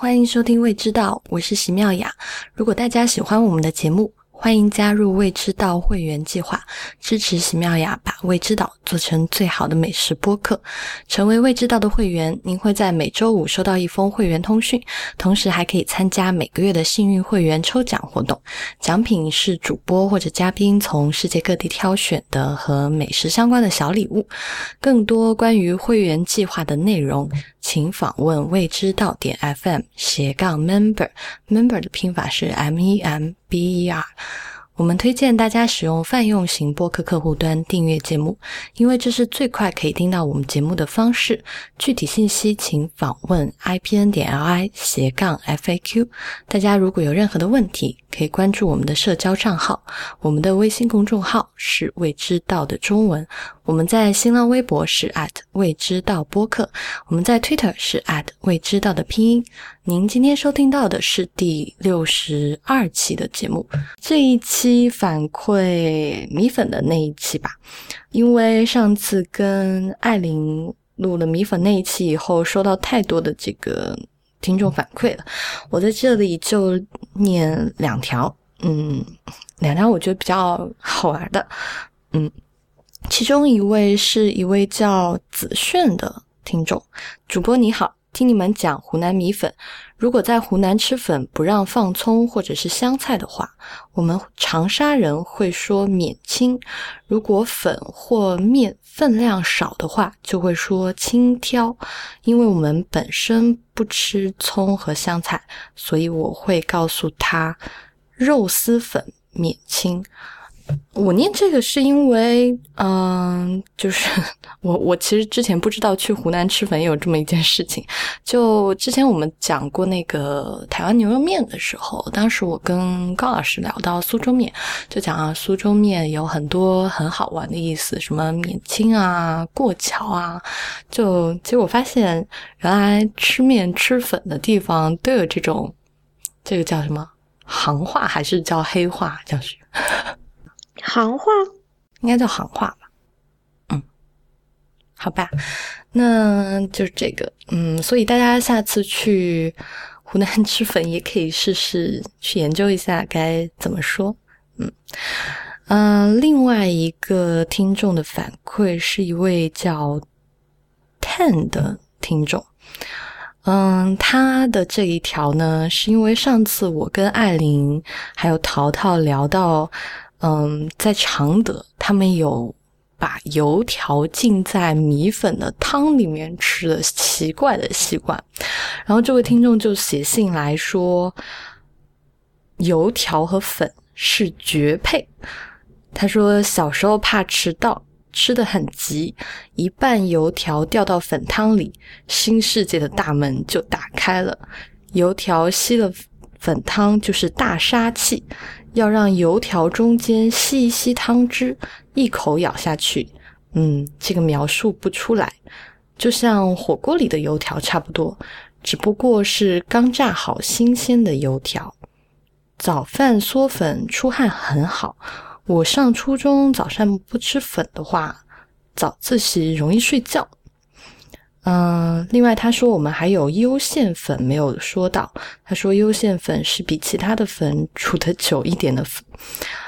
欢迎收听《未知道》，我是席妙雅。如果大家喜欢我们的节目，欢迎加入未知道会员计划，支持喜妙雅把未知道做成最好的美食播客。成为未知道的会员，您会在每周五收到一封会员通讯，同时还可以参加每个月的幸运会员抽奖活动。奖品是主播或者嘉宾从世界各地挑选的和美食相关的小礼物。更多关于会员计划的内容，请访问未知道点 FM 斜杠 member，member 的拼法是 M E M。B E R，我们推荐大家使用泛用型播客客户端订阅节目，因为这是最快可以听到我们节目的方式。具体信息请访问 i p n 点 l i 斜杠 f a q。大家如果有任何的问题，可以关注我们的社交账号，我们的微信公众号是未知道的中文。我们在新浪微博是 at 未知道播客，我们在 Twitter 是 at 未知道的拼音。您今天收听到的是第六十二期的节目，这一期反馈米粉的那一期吧，因为上次跟艾琳录了米粉那一期以后，收到太多的这个听众反馈了，我在这里就念两条，嗯，两条我觉得比较好玩的，嗯。其中一位是一位叫子炫的听众，主播你好，听你们讲湖南米粉，如果在湖南吃粉不让放葱或者是香菜的话，我们长沙人会说免清；如果粉或面分量少的话，就会说轻挑。因为我们本身不吃葱和香菜，所以我会告诉他肉丝粉免清。我念这个是因为，嗯，就是 我我其实之前不知道去湖南吃粉有这么一件事情。就之前我们讲过那个台湾牛肉面的时候，当时我跟高老师聊到苏州面，就讲啊，苏州面有很多很好玩的意思，什么免清啊、过桥啊。就结果发现，原来吃面吃粉的地方都有这种，这个叫什么行话还是叫黑话？叫是。行话？应该叫行话吧，嗯，好吧，那就是这个，嗯，所以大家下次去湖南吃粉也可以试试去研究一下该怎么说，嗯。嗯，另外一个听众的反馈是一位叫 Ten 的听众，嗯，他的这一条呢，是因为上次我跟艾琳还有淘淘聊到。嗯，在常德，他们有把油条浸在米粉的汤里面吃的奇怪的习惯。然后这位听众就写信来说，油条和粉是绝配。他说小时候怕迟到，吃的很急，一半油条掉到粉汤里，新世界的大门就打开了。油条吸了粉汤就是大杀器。要让油条中间吸一吸汤汁，一口咬下去。嗯，这个描述不出来，就像火锅里的油条差不多，只不过是刚炸好新鲜的油条。早饭嗦粉出汗很好。我上初中早上不吃粉的话，早自习容易睡觉。嗯，另外他说我们还有优线粉没有说到。他说优线粉是比其他的粉煮的久一点的粉。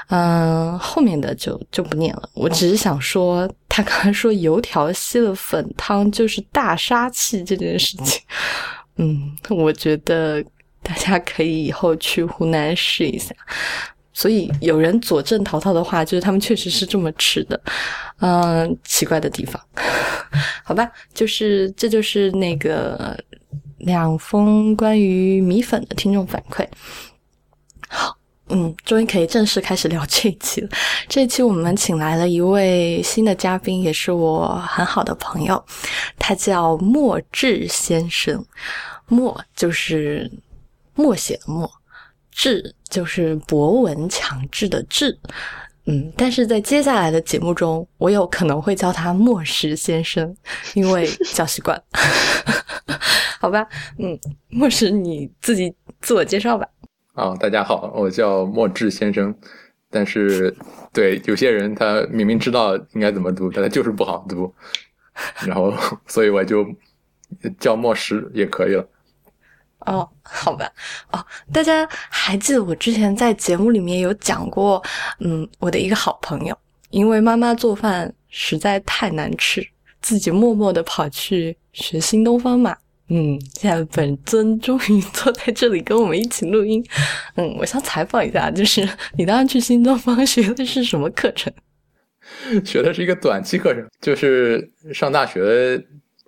嗯，后面的就就不念了。我只是想说，他刚才说油条吸了粉汤就是大杀器这件事情。嗯，我觉得大家可以以后去湖南试一下。所以有人佐证淘淘的话，就是他们确实是这么吃的。嗯，奇怪的地方，好吧，就是这就是那个两封关于米粉的听众反馈。好，嗯，终于可以正式开始聊这一期了。这一期我们请来了一位新的嘉宾，也是我很好的朋友，他叫墨志先生。墨就是默写的默。志就是博文强制的志，嗯，但是在接下来的节目中，我有可能会叫他莫石先生，因为叫习惯，好吧，嗯，莫石你自己自我介绍吧。啊，大家好，我叫莫志先生，但是对有些人他明明知道应该怎么读，但他就是不好读，然后所以我就叫莫石也可以了。哦，好吧，哦，大家还记得我之前在节目里面有讲过，嗯，我的一个好朋友，因为妈妈做饭实在太难吃，自己默默的跑去学新东方嘛。嗯，现在本尊终于坐在这里跟我们一起录音。嗯，我想采访一下，就是你当时去新东方学的是什么课程？学的是一个短期课程，就是上大学，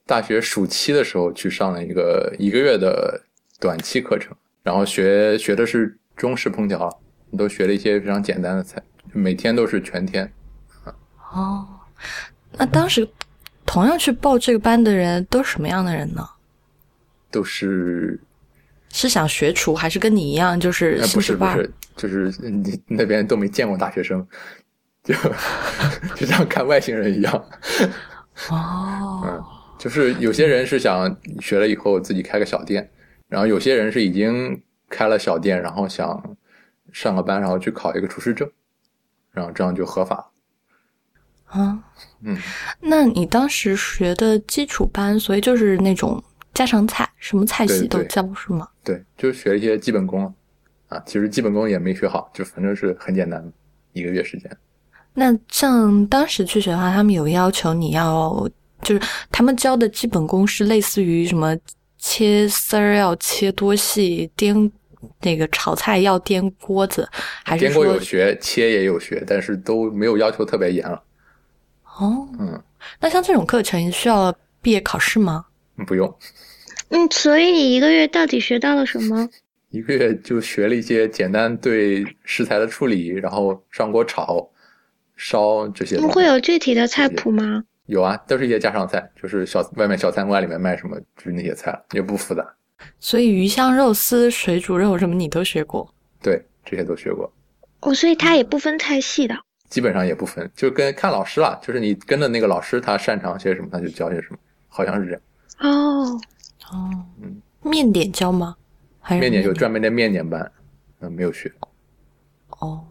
大学暑期的时候去上了一个一个月的短期课程，然后学学的是中式烹调，都学了一些非常简单的菜，每天都是全天。哦，那当时同样去报这个班的人都是什么样的人呢？都是是想学厨，还是跟你一样，就是不是不是，就是你那边都没见过大学生，就 就像看外星人一样。哦，嗯，就是有些人是想学了以后自己开个小店，然后有些人是已经开了小店，然后想上个班，然后去考一个厨师证，然后这样就合法。啊，嗯，那你当时学的基础班，所以就是那种。家常菜，什么菜系都教是吗？对，就学一些基本功啊。其实基本功也没学好，就反正是很简单，一个月时间。那像当时去学的话，他们有要求你要，就是他们教的基本功是类似于什么切丝儿要切多细，颠那个炒菜要颠锅子，还是颠锅有学，切也有学，但是都没有要求特别严了。哦，嗯，那像这种课程需要毕业考试吗？不用。嗯，所以你一个月到底学到了什么？一个月就学了一些简单对食材的处理，然后上锅炒、烧这些。会有具体的菜谱吗？有啊，都是一些家常菜，就是小外面小餐馆里面卖什么，就是那些菜，也不复杂。所以鱼香肉丝、水煮肉什么你都学过？对，这些都学过。哦，所以它也不分菜系的。基本上也不分，就跟看老师了，就是你跟着那个老师，他擅长些什么，他就教些什么，好像是这样。哦。哦，嗯，面点教吗？还是面点有专门的面点班？嗯，没有学。哦，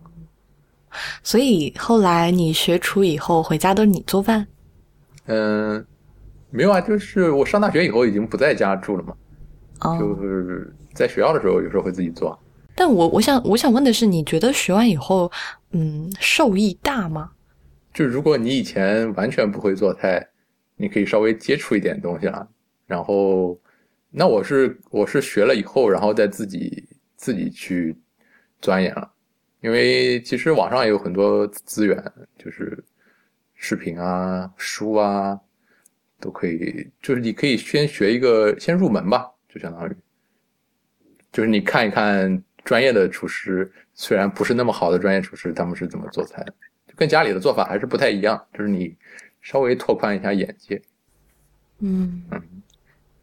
所以后来你学厨以后回家都是你做饭？嗯，没有啊，就是我上大学以后已经不在家住了嘛。哦，就是在学校的时候有时候会自己做。但我我想我想问的是，你觉得学完以后，嗯，受益大吗？就如果你以前完全不会做菜，你可以稍微接触一点东西了，然后。那我是我是学了以后，然后再自己自己去钻研了，因为其实网上也有很多资源，就是视频啊、书啊，都可以。就是你可以先学一个，先入门吧，就相当于，就是你看一看专业的厨师，虽然不是那么好的专业厨师，他们是怎么做菜的，就跟家里的做法还是不太一样。就是你稍微拓宽一下眼界。嗯嗯。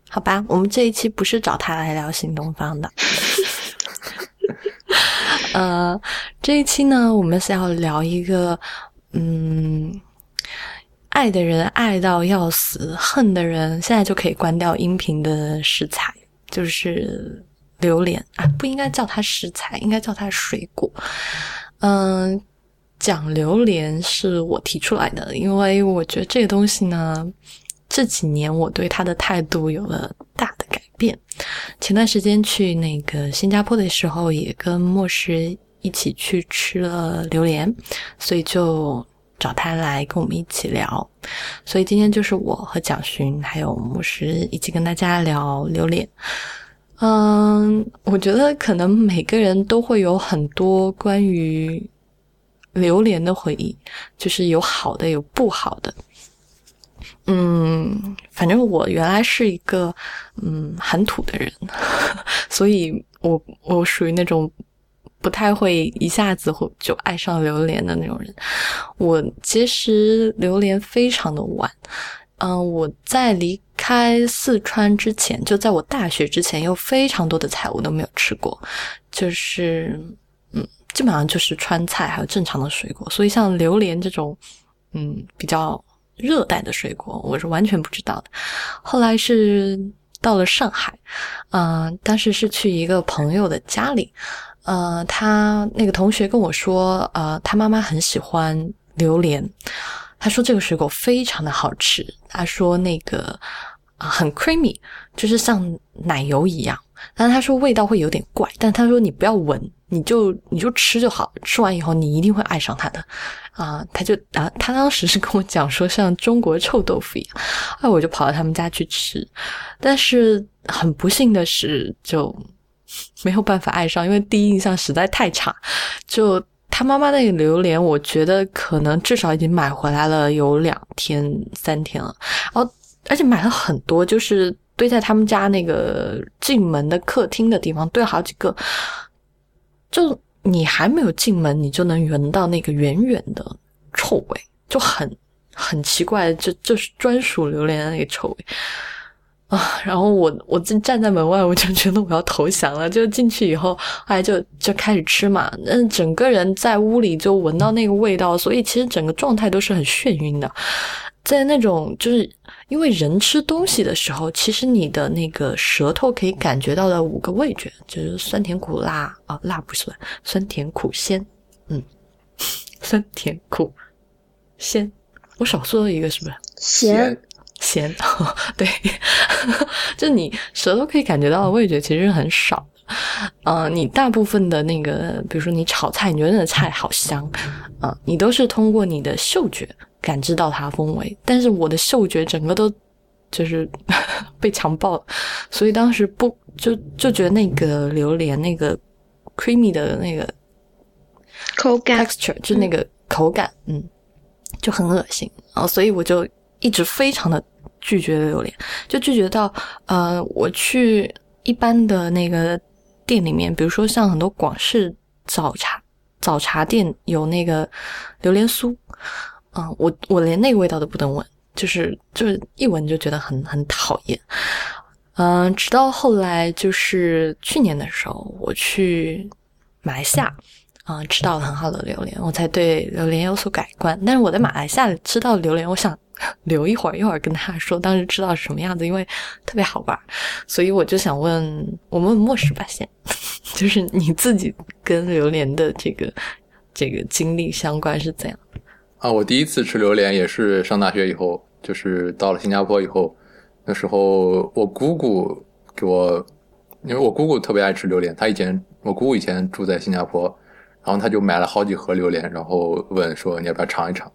好吧，我们这一期不是找他来聊新东方的。呃，这一期呢，我们是要聊一个，嗯，爱的人爱到要死，恨的人现在就可以关掉音频的食材，就是榴莲啊，不应该叫它食材，应该叫它水果。嗯，讲榴莲是我提出来的，因为我觉得这个东西呢。这几年我对它的态度有了大的改变。前段时间去那个新加坡的时候，也跟莫石一起去吃了榴莲，所以就找他来跟我们一起聊。所以今天就是我和蒋勋还有牧师一起跟大家聊榴莲。嗯，我觉得可能每个人都会有很多关于榴莲的回忆，就是有好的，有不好的。嗯，反正我原来是一个嗯很土的人，所以我我属于那种不太会一下子会就爱上榴莲的那种人。我其实榴莲非常的晚，嗯，我在离开四川之前，就在我大学之前，有非常多的菜我都没有吃过，就是嗯，基本上就是川菜还有正常的水果，所以像榴莲这种嗯比较。热带的水果，我是完全不知道的。后来是到了上海，嗯，当时是去一个朋友的家里，呃，他那个同学跟我说，呃，他妈妈很喜欢榴莲，他说这个水果非常的好吃，他说那个啊很 creamy，就是像奶油一样，但是他说味道会有点怪，但他说你不要闻，你就你就吃就好，吃完以后你一定会爱上它的。啊，他就啊，他当时是跟我讲说像中国臭豆腐一样，哎，我就跑到他们家去吃，但是很不幸的是就 没有办法爱上，因为第一印象实在太差。就他妈妈那个榴莲，我觉得可能至少已经买回来了有两天三天了，然后而且买了很多，就是堆在他们家那个进门的客厅的地方堆好几个，就。你还没有进门，你就能闻到那个远远的臭味，就很很奇怪，就就是专属榴莲的那个臭味啊！然后我我正站在门外，我就觉得我要投降了。就进去以后，后来就就开始吃嘛，嗯，整个人在屋里就闻到那个味道，所以其实整个状态都是很眩晕的。在那种，就是因为人吃东西的时候，其实你的那个舌头可以感觉到的五个味觉，就是酸甜苦辣啊，辣不酸，酸甜苦鲜，嗯，酸甜苦鲜，我少说了一个是不是？咸咸，对，就你舌头可以感觉到的味觉其实很少，嗯，你大部分的那个，比如说你炒菜，你觉得那个菜好香，啊，你都是通过你的嗅觉。感知到它风味，但是我的嗅觉整个都就是 被强暴，所以当时不就就觉得那个榴莲那个 creamy 的那个口感。texture 就那个口感，嗯，就很恶心。然后所以我就一直非常的拒绝榴莲，就拒绝到呃，我去一般的那个店里面，比如说像很多广式早茶早茶店有那个榴莲酥。嗯，我我连那个味道都不能闻，就是就是一闻就觉得很很讨厌。嗯，直到后来就是去年的时候，我去马来西亚，啊，吃到了很好的榴莲，我才对榴莲有所改观。但是我在马来西亚吃到榴莲，我想 留一会儿，一会儿跟他说当时吃到什么样子，因为特别好玩，所以我就想问我们莫石吧，先，就是你自己跟榴莲的这个这个经历相关是怎样？啊，我第一次吃榴莲也是上大学以后，就是到了新加坡以后，那时候我姑姑给我，因为我姑姑特别爱吃榴莲，她以前我姑姑以前住在新加坡，然后她就买了好几盒榴莲，然后问说你要不要尝一尝。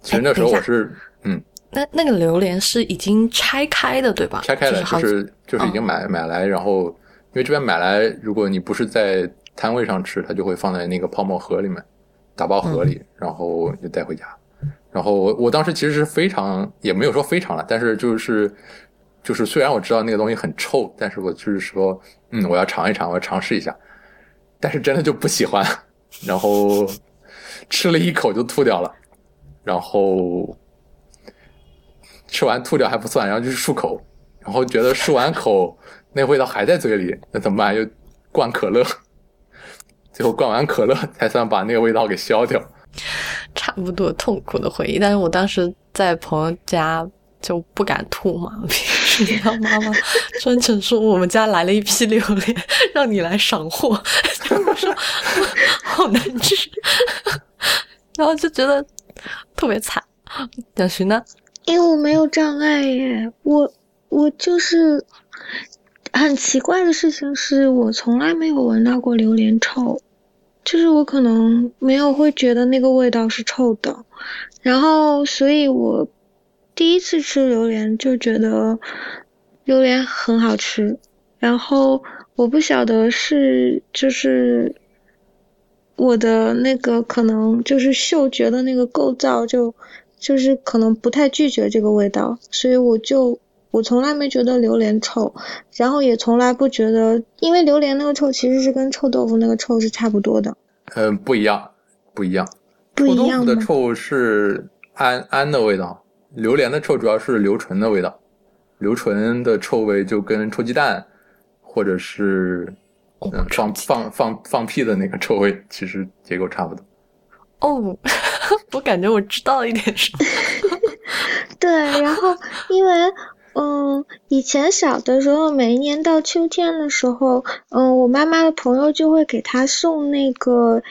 其实那时候我是，嗯，那那个榴莲是已经拆开的对吧？拆开了，就是就是已经买买来，然后因为这边买来，如果你不是在摊位上吃，它就会放在那个泡沫盒里面。打包盒里，然后就带回家。然后我我当时其实是非常，也没有说非常了，但是就是就是虽然我知道那个东西很臭，但是我就是说，嗯，我要尝一尝，我要尝试一下。但是真的就不喜欢，然后吃了一口就吐掉了，然后吃完吐掉还不算，然后就是漱口，然后觉得漱完口那味道还在嘴里，那怎么办？又灌可乐。最后灌完可乐才算把那个味道给消掉，差不多痛苦的回忆。但是我当时在朋友家就不敢吐嘛，平时他妈妈专程说我们家来了一批榴莲，让你来赏货。我说 好难吃，然后就觉得特别惨。小徐呢？因为我没有障碍耶，我我就是很奇怪的事情是我从来没有闻到过榴莲臭。就是我可能没有会觉得那个味道是臭的，然后所以我第一次吃榴莲就觉得榴莲很好吃，然后我不晓得是就是我的那个可能就是嗅觉的那个构造就就是可能不太拒绝这个味道，所以我就。我从来没觉得榴莲臭，然后也从来不觉得，因为榴莲那个臭其实是跟臭豆腐那个臭是差不多的。嗯，不一样，不一样。不一样的臭是氨氨的味道，榴莲的臭主要是硫醇的味道。硫醇的臭味就跟臭鸡蛋，或者是嗯放放放放屁的那个臭味，其实结构差不多。哦，我感觉我知道一点什么。对，然后因为。嗯，以前小的时候，每一年到秋天的时候，嗯，我妈妈的朋友就会给她送那个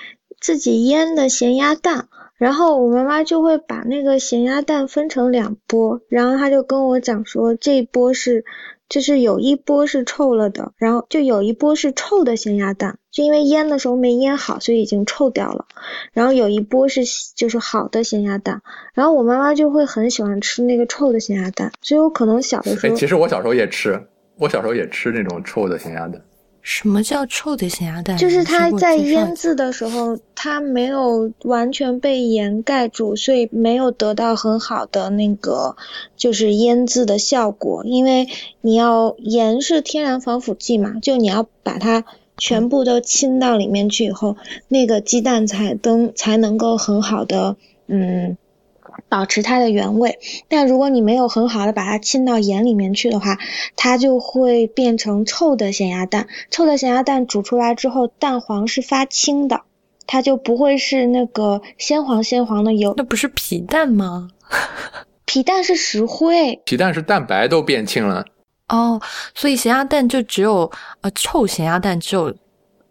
自己腌的咸鸭蛋，然后我妈妈就会把那个咸鸭蛋分成两波，然后她就跟我讲说，这一波是就是有一波是臭了的，然后就有一波是臭的咸鸭蛋，就因为腌的时候没腌好，所以已经臭掉了。然后有一波是就是好的咸鸭蛋，然后我妈妈就会很喜欢吃那个臭的咸鸭蛋，所以我可能小的时哎，候，其实我小时候也吃，我小时候也吃那种臭的咸鸭蛋。什么叫臭的咸鸭蛋？就是它在腌制的时候，它没有完全被盐盖住，所以没有得到很好的那个就是腌制的效果。因为你要盐是天然防腐剂嘛，就你要把它全部都浸到里面去以后，那个鸡蛋才能才能够很好的嗯。保持它的原味，但如果你没有很好的把它浸到盐里面去的话，它就会变成臭的咸鸭蛋。臭的咸鸭蛋煮出来之后，蛋黄是发青的，它就不会是那个鲜黄鲜黄的油。那不是皮蛋吗？皮蛋是石灰，皮蛋是蛋白都变青了，哦，所以咸鸭蛋就只有呃臭咸鸭蛋只有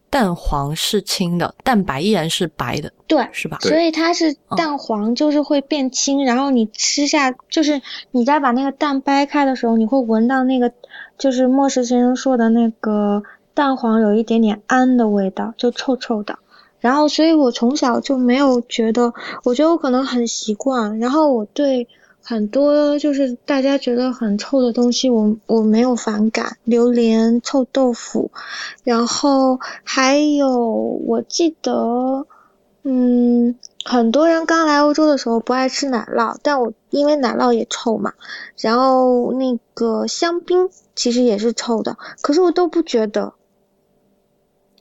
蛋黄是青的，蛋白依然是白的，对，是吧？所以它是蛋黄就是会变青，然后你吃下就是你在把那个蛋掰开的时候，你会闻到那个就是莫石先生说的那个蛋黄有一点点氨的味道，就臭臭的。然后，所以我从小就没有觉得，我觉得我可能很习惯。然后我对很多就是大家觉得很臭的东西，我我没有反感，榴莲、臭豆腐，然后还有我记得，嗯，很多人刚来欧洲的时候不爱吃奶酪，但我因为奶酪也臭嘛，然后那个香槟其实也是臭的，可是我都不觉得，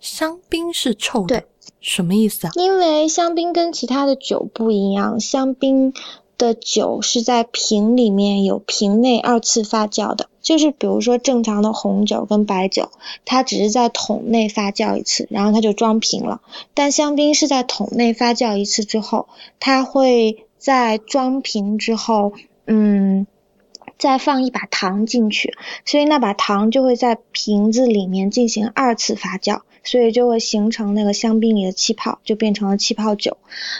香槟是臭的，对，什么意思啊？因为香槟跟其他的酒不一样，香槟的酒是在瓶里面有瓶内二次发酵的，就是比如说正常的红酒跟白酒，它只是在桶内发酵一次，然后它就装瓶了。但香槟是在桶内发酵一次之后，它会在装瓶之后，嗯。再放一把糖进去，所以那把糖就会在瓶子里面进行二次发酵，所以就会形成那个香槟里的气泡，就变成了气泡酒。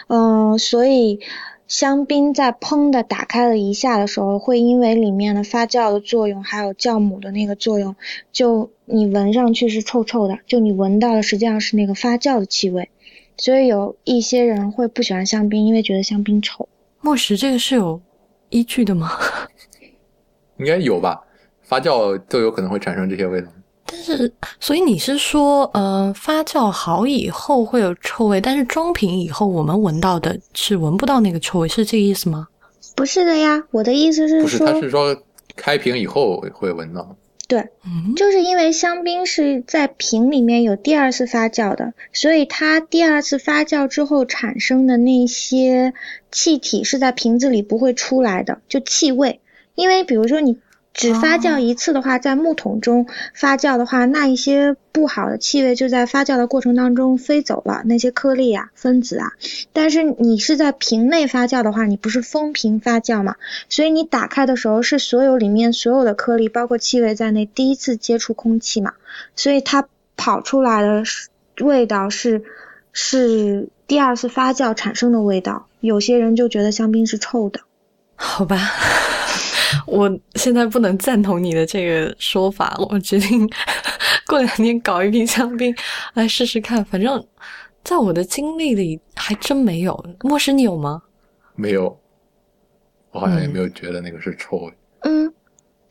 嗯，所以香槟在砰的打开了一下的时候，会因为里面的发酵的作用，还有酵母的那个作用，就你闻上去是臭臭的，就你闻到的实际上是那个发酵的气味。所以有一些人会不喜欢香槟，因为觉得香槟臭。莫石这个是有依据的吗？应该有吧？发酵都有可能会产生这些味道。但是，所以你是说，呃，发酵好以后会有臭味，但是装瓶以后我们闻到的是闻不到那个臭味，是这个意思吗？不是的呀，我的意思是不是，说，他是说开瓶以后会闻到。对，嗯，就是因为香槟是在瓶里面有第二次发酵的，所以它第二次发酵之后产生的那些气体是在瓶子里不会出来的，就气味。因为比如说你只发酵一次的话，在木桶中发酵的话，那一些不好的气味就在发酵的过程当中飞走了，那些颗粒啊、分子啊。但是你是在瓶内发酵的话，你不是封瓶发酵嘛，所以你打开的时候是所有里面所有的颗粒，包括气味在内，第一次接触空气嘛，所以它跑出来的是味道是是第二次发酵产生的味道。有些人就觉得香槟是臭的。好吧，我现在不能赞同你的这个说法，我决定过两天搞一瓶香槟来试试看。反正 在我的经历里还真没有。莫石，你有吗？没有，我好像也没有觉得那个是臭味。嗯，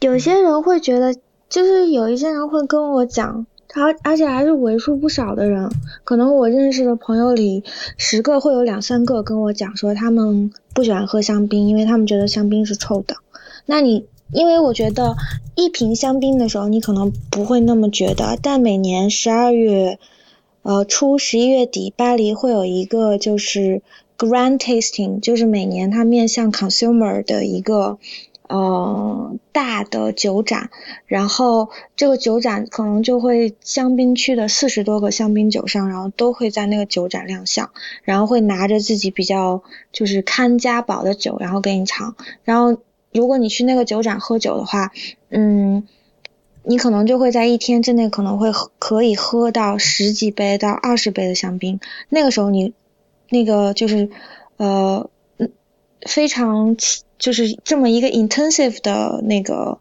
有些人会觉得，就是有一些人会跟我讲，而而且还是为数不少的人，可能我认识的朋友里，十个会有两三个跟我讲说，他们不喜欢喝香槟，因为他们觉得香槟是臭的。那你，因为我觉得一瓶香槟的时候，你可能不会那么觉得，但每年十二月，呃初十一月底，巴黎会有一个就是 Grand Tasting，就是每年它面向 consumer 的一个。呃，大的酒展，然后这个酒展可能就会香槟区的四十多个香槟酒商，然后都会在那个酒展亮相，然后会拿着自己比较就是看家宝的酒，然后给你尝。然后如果你去那个酒展喝酒的话，嗯，你可能就会在一天之内可能会喝可以喝到十几杯到二十杯的香槟。那个时候你那个就是呃非常。就是这么一个 intensive 的那个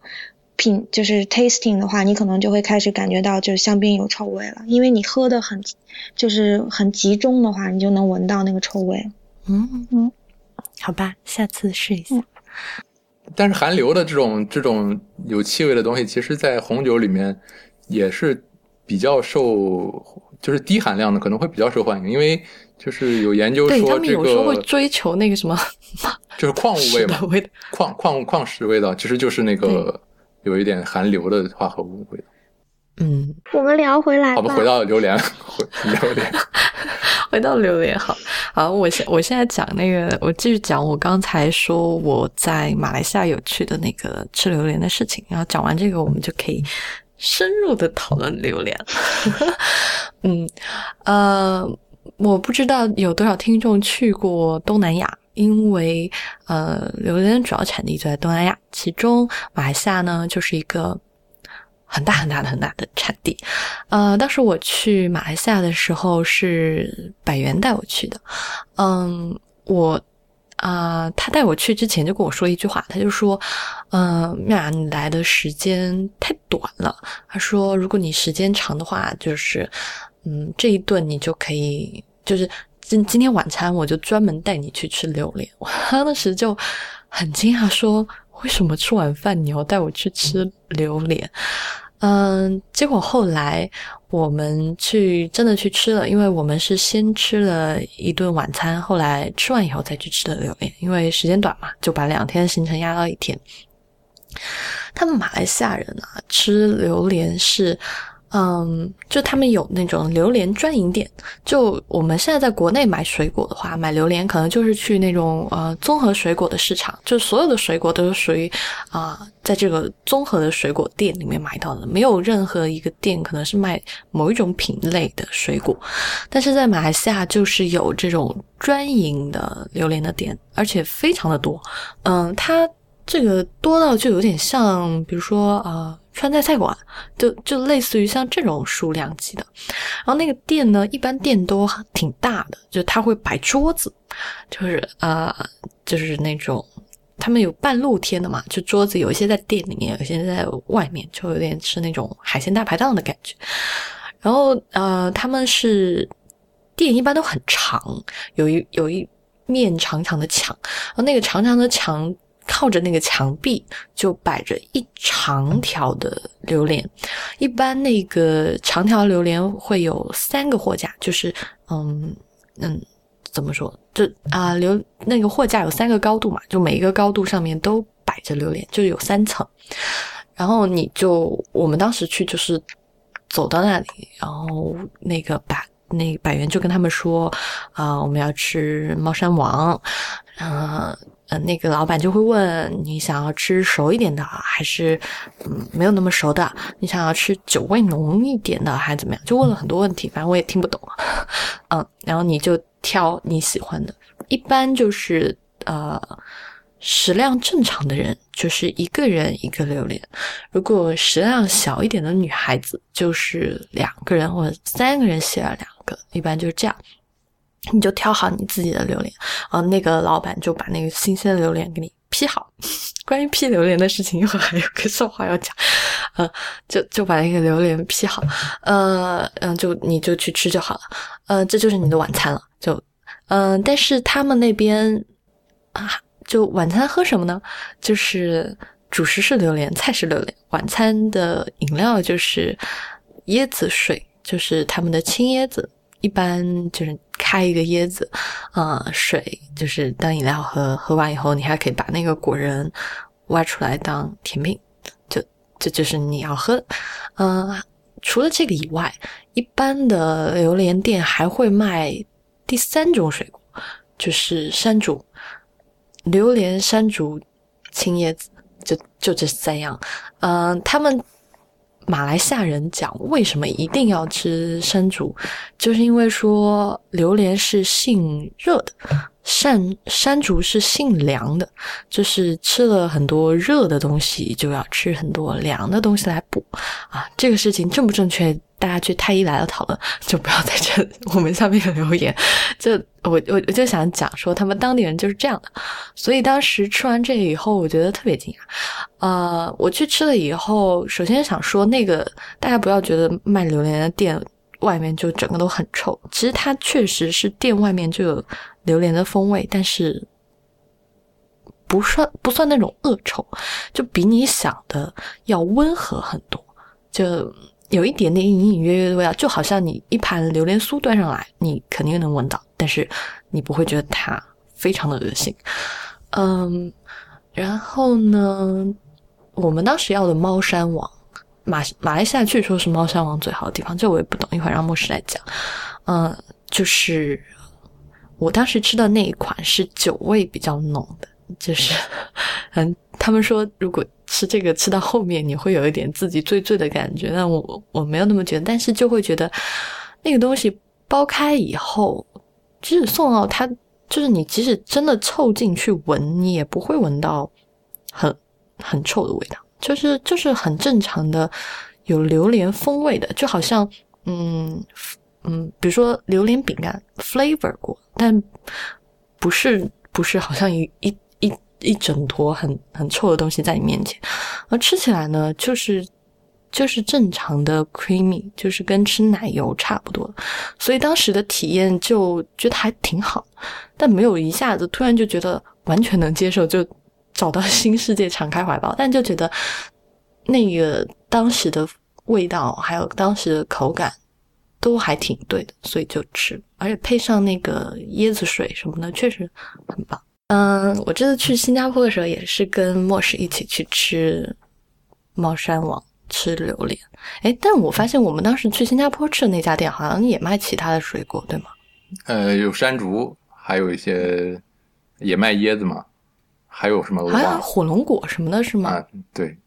品就是 tasting 的话，你可能就会开始感觉到就是香槟有臭味了，因为你喝的很就是很集中的话，你就能闻到那个臭味。嗯嗯，好吧，下次试一下。但是含硫的这种这种有气味的东西，其实在红酒里面也是比较受，就是低含量的可能会比较受欢迎，因为就是有研究说这们有时候会追求那个什么 就是矿物味嘛 的，味道。矿矿矿石味道，其实就是那个有一点含硫的化合物味道。嗯，我们聊回来吧，我。们回到榴莲，回榴莲。回到榴莲好，好，我现我现在讲那个，我继续讲我刚才说我在马来西亚有趣的那个吃榴莲的事情，然后讲完这个，我们就可以深入的讨论榴莲。嗯，呃，我不知道有多少听众去过东南亚，因为呃，榴莲主要产地就在东南亚，其中马来西亚呢就是一个。很大很大的很大的产地，呃，当时我去马来西亚的时候是百元带我去的，嗯，我啊、他带我去之前就跟我说一句话，他就说，嗯，妙你来的时间太短了，他说如果你时间长的话，就是，嗯，这一顿你就可以，就是今今天晚餐我就专门带你去吃榴莲，我当时就很惊讶说。为什么吃晚饭你要带我去吃榴莲？嗯，结果后来我们去真的去吃了，因为我们是先吃了一顿晚餐，后来吃完以后再去吃的榴莲，因为时间短嘛，就把两天行程压到一天。他们马来西亚人啊，吃榴莲是。嗯，就他们有那种榴莲专营店。就我们现在在国内买水果的话，买榴莲可能就是去那种呃综合水果的市场，就所有的水果都是属于啊、在这个综合的水果店里面买到的，没有任何一个店可能是卖某一种品类的水果。但是在马来西亚就是有这种专营的榴莲的店，而且非常的多。嗯，它这个多到就有点像，比如说呃。川菜菜馆，就就类似于像这种数量级的，然后那个店呢，一般店都挺大的，就他会摆桌子，就是啊、呃，就是那种他们有半露天的嘛，就桌子有一些在店里面，有一些在外面，就有点是那种海鲜大排档的感觉。然后呃，他们是店一般都很长，有一有一面长长的墙，然后那个长长的墙。靠着那个墙壁就摆着一长条的榴莲，一般那个长条榴莲会有三个货架，就是嗯嗯，怎么说？就啊榴那个货架有三个高度嘛，就每一个高度上面都摆着榴莲，就有三层。然后你就我们当时去就是走到那里，然后那个把那百元就跟他们说啊、我们要吃猫山王，呃。呃，那个老板就会问你想要吃熟一点的，还是嗯没有那么熟的？你想要吃酒味浓一点的，还是怎么样？就问了很多问题，反正我也听不懂。嗯，然后你就挑你喜欢的，一般就是呃食量正常的人就是一个人一个榴莲，如果食量小一点的女孩子就是两个人或者三个人写了两个，一般就是这样。你就挑好你自己的榴莲，啊，那个老板就把那个新鲜的榴莲给你劈好。关于劈榴莲的事情，一会儿还有个笑话要讲，呃，就就把那个榴莲劈好，呃，嗯，就你就去吃就好了，呃，这就是你的晚餐了，就，嗯、但是他们那边啊，就晚餐喝什么呢？就是主食是榴莲，菜是榴莲，晚餐的饮料就是椰子水，就是他们的青椰子。一般就是开一个椰子，啊、水就是当饮料喝，喝完以后你还可以把那个果仁挖出来当甜品，就这就是你要喝。嗯、除了这个以外，一般的榴莲店还会卖第三种水果，就是山竹、榴莲、山竹、青椰子，就就这三样。嗯、他们。马来西亚人讲为什么一定要吃山竹，就是因为说榴莲是性热的，山山竹是性凉的，就是吃了很多热的东西，就要吃很多凉的东西来补啊。这个事情正不正确？大家去太医来了讨论，就不要在这我们下面留言。就我我我就想讲说，他们当地人就是这样的。所以当时吃完这个以后，我觉得特别惊讶。呃，我去吃了以后，首先想说，那个大家不要觉得卖榴莲的店外面就整个都很臭，其实它确实是店外面就有。榴莲的风味，但是不算不算那种恶臭，就比你想的要温和很多，就有一点点隐隐约约的味道，就好像你一盘榴莲酥端上来，你肯定能闻到，但是你不会觉得它非常的恶心。嗯，然后呢，我们当时要的猫山王，马马来西亚据说是猫山王最好的地方，这我也不懂，一会儿让牧师来讲。嗯，就是。我当时吃的那一款是酒味比较浓的，就是，嗯，他们说如果吃这个吃到后面你会有一点自己醉醉的感觉，那我我没有那么觉得，但是就会觉得那个东西剥开以后，即使送到它，就是你即使真的凑近去闻，你也不会闻到很很臭的味道，就是就是很正常的有榴莲风味的，就好像嗯。嗯，比如说榴莲饼干 flavor 过，但不是不是好像一一一整坨很很臭的东西在你面前，而吃起来呢，就是就是正常的 creamy，就是跟吃奶油差不多，所以当时的体验就觉得还挺好，但没有一下子突然就觉得完全能接受，就找到新世界，敞开怀抱，但就觉得那个当时的味道还有当时的口感。都还挺对的，所以就吃，而且配上那个椰子水什么的，确实很棒。嗯，我这次去新加坡的时候也是跟莫石一起去吃猫山王，吃榴莲。哎，但我发现我们当时去新加坡吃的那家店好像也卖其他的水果，对吗？呃，有山竹，还有一些也卖椰子嘛，还有什么？还有火龙果什么的，是吗？啊，对。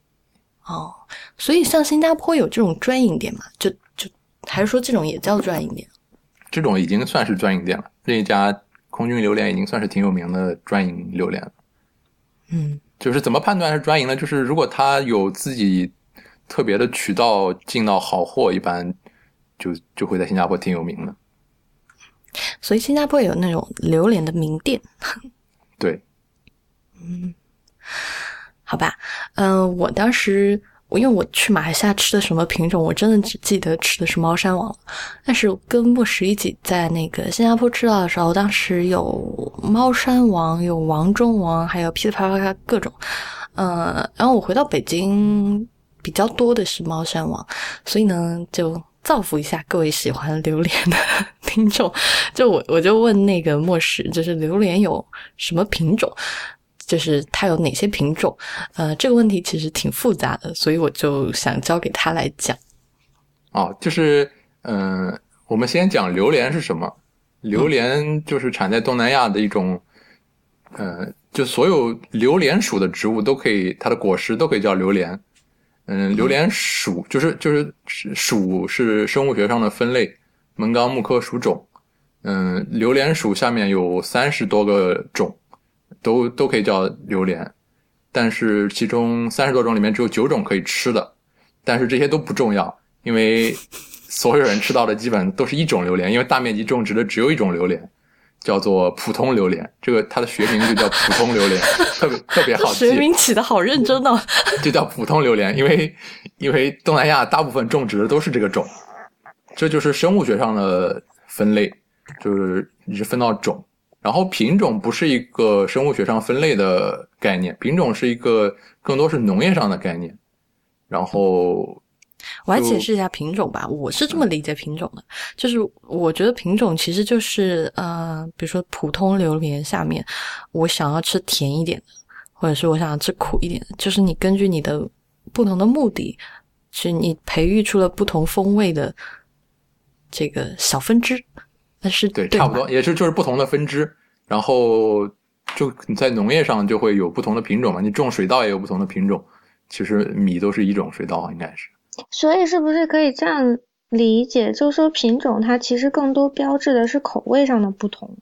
哦，所以像新加坡有这种专营店嘛？就就。还是说这种也叫专营店？这种已经算是专营店了。另一家空军榴莲已经算是挺有名的专营榴莲了。嗯，就是怎么判断是专营呢？就是如果他有自己特别的渠道进到好货，一般就就会在新加坡挺有名的。所以新加坡有那种榴莲的名店。对。嗯，好吧。嗯，我当时。我因为我去马来西亚吃的什么品种，我真的只记得吃的是猫山王。但是跟莫十一起在那个新加坡吃到的时候，当时有猫山王，有王中王，还有噼里啪啦各种。嗯，然后我回到北京比较多的是猫山王，所以呢就造福一下各位喜欢榴莲的 听众。就我我就问那个莫石，就是榴莲有什么品种？就是它有哪些品种？呃，这个问题其实挺复杂的，所以我就想交给他来讲。哦，就是，嗯，我们先讲榴莲是什么？榴莲就是产在东南亚的一种，呃，就所有榴莲属的植物都可以，它的果实都可以叫榴莲。嗯，榴莲属就是就是属是生物学上的分类，门纲目科属种。嗯，榴莲属下面有三十多个种。都都可以叫榴莲，但是其中三十多种里面只有九种可以吃的，但是这些都不重要，因为所有人吃到的基本都是一种榴莲，因为大面积种植的只有一种榴莲，叫做普通榴莲，这个它的学名就叫普通榴莲，特别特别好记。学名起的好认真哦，就叫普通榴莲，因为因为东南亚大部分种植的都是这个种，这就是生物学上的分类，就是你是分到种。然后品种不是一个生物学上分类的概念，品种是一个更多是农业上的概念。然后我来解释一下品种吧，我是这么理解品种的，就是我觉得品种其实就是呃，比如说普通榴莲下面，我想要吃甜一点的，或者是我想要吃苦一点的，就是你根据你的不同的目的，去你培育出了不同风味的这个小分支。但是对，差不多也是就是不同的分支，然后就你在农业上就会有不同的品种嘛。你种水稻也有不同的品种，其实米都是一种水稻，应该是。所以是不是可以这样理解，就是说品种它其实更多标志的是口味上的不同？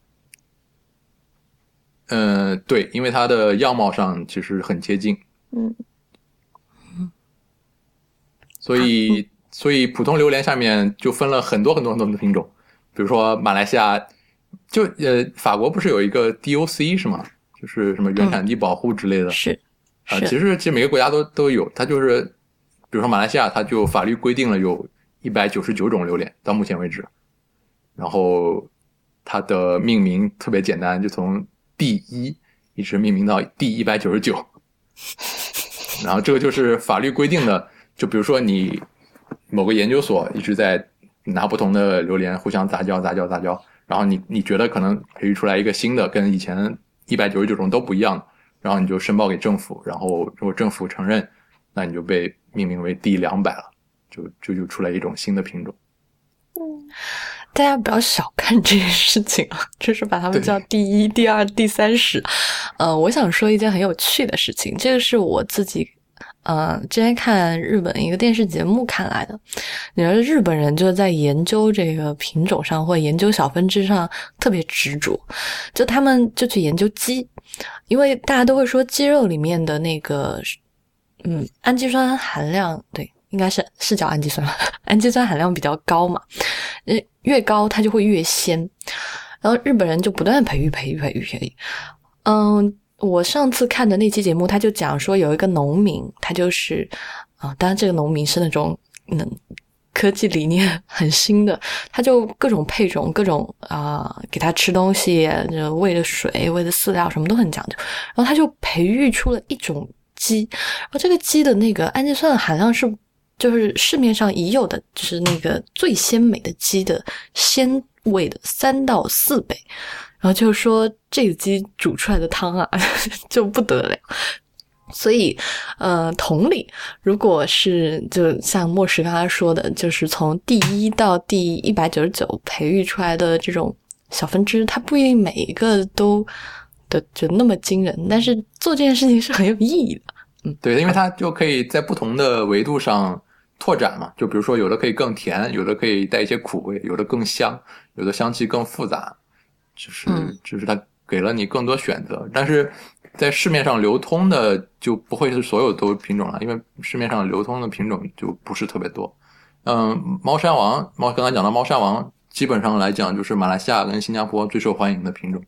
嗯，对，因为它的样貌上其实很接近，嗯所以所以普通榴莲下面就分了很多很多很多的品种，比如说马来西亚，就呃法国不是有一个 DOC 是吗？就是什么原产地保护之类的，是啊，是。其实其实每个国家都都有，它就是，比如说马来西亚，它就法律规定了有一百九十九种榴莲，到目前为止，然后它的命名特别简单，就从第一一直命名到第一百九十九，然后这个就是法律规定的，就比如说你某个研究所一直在拿不同的榴莲互相杂交杂交杂交，然后你你觉得可能培育出来一个新的跟以前一百九十九种都不一样的。然后你就申报给政府，然后如果政府承认，那你就被命名为第两百了，就就就出来一种新的品种。嗯大家不要小看这件事情啊，就是把它们叫第一、第二、第三十。呃，我想说一件很有趣的事情，这个是我自己呃之前看日本一个电视节目看来的。你说日本人就是在研究这个品种上或研究小分支上特别执着，就他们就去研究鸡，因为大家都会说鸡肉里面的那个嗯氨基酸含量对。应该是是叫氨基酸，氨基酸含量比较高嘛，嗯，越高它就会越鲜。然后日本人就不断培育、培育、培育、培育。嗯，我上次看的那期节目，他就讲说有一个农民，他就是啊、当然这个农民是那种能科技理念 很新的，他就各种配种、各种啊、给他吃东西，就喂的水、喂的饲料什么都很讲究。然后他就培育出了一种鸡，然后这个鸡的那个氨基酸含量是。就是市面上已有的，就是那个最鲜美的鸡的鲜味的三到四倍，然后就是说这个鸡煮出来的汤啊，就不得了。所以，呃，同理，如果是就像莫石刚才说的，就是从第一到第一百九十九培育出来的这种小分支，它不一定每一个都的就那么惊人，但是做这件事情是很有意义的。嗯对，因为它就可以在不同的维度上拓展嘛。就比如说，有的可以更甜，有的可以带一些苦味，有的更香，有的香气更复杂，就是、嗯就是它给了你更多选择。但是在市面上流通的就不会是所有都品种了，因为市面上流通的品种就不是特别多。嗯，猫山王，猫刚才讲到猫山王，基本上来讲就是马来西亚跟新加坡最受欢迎的品种。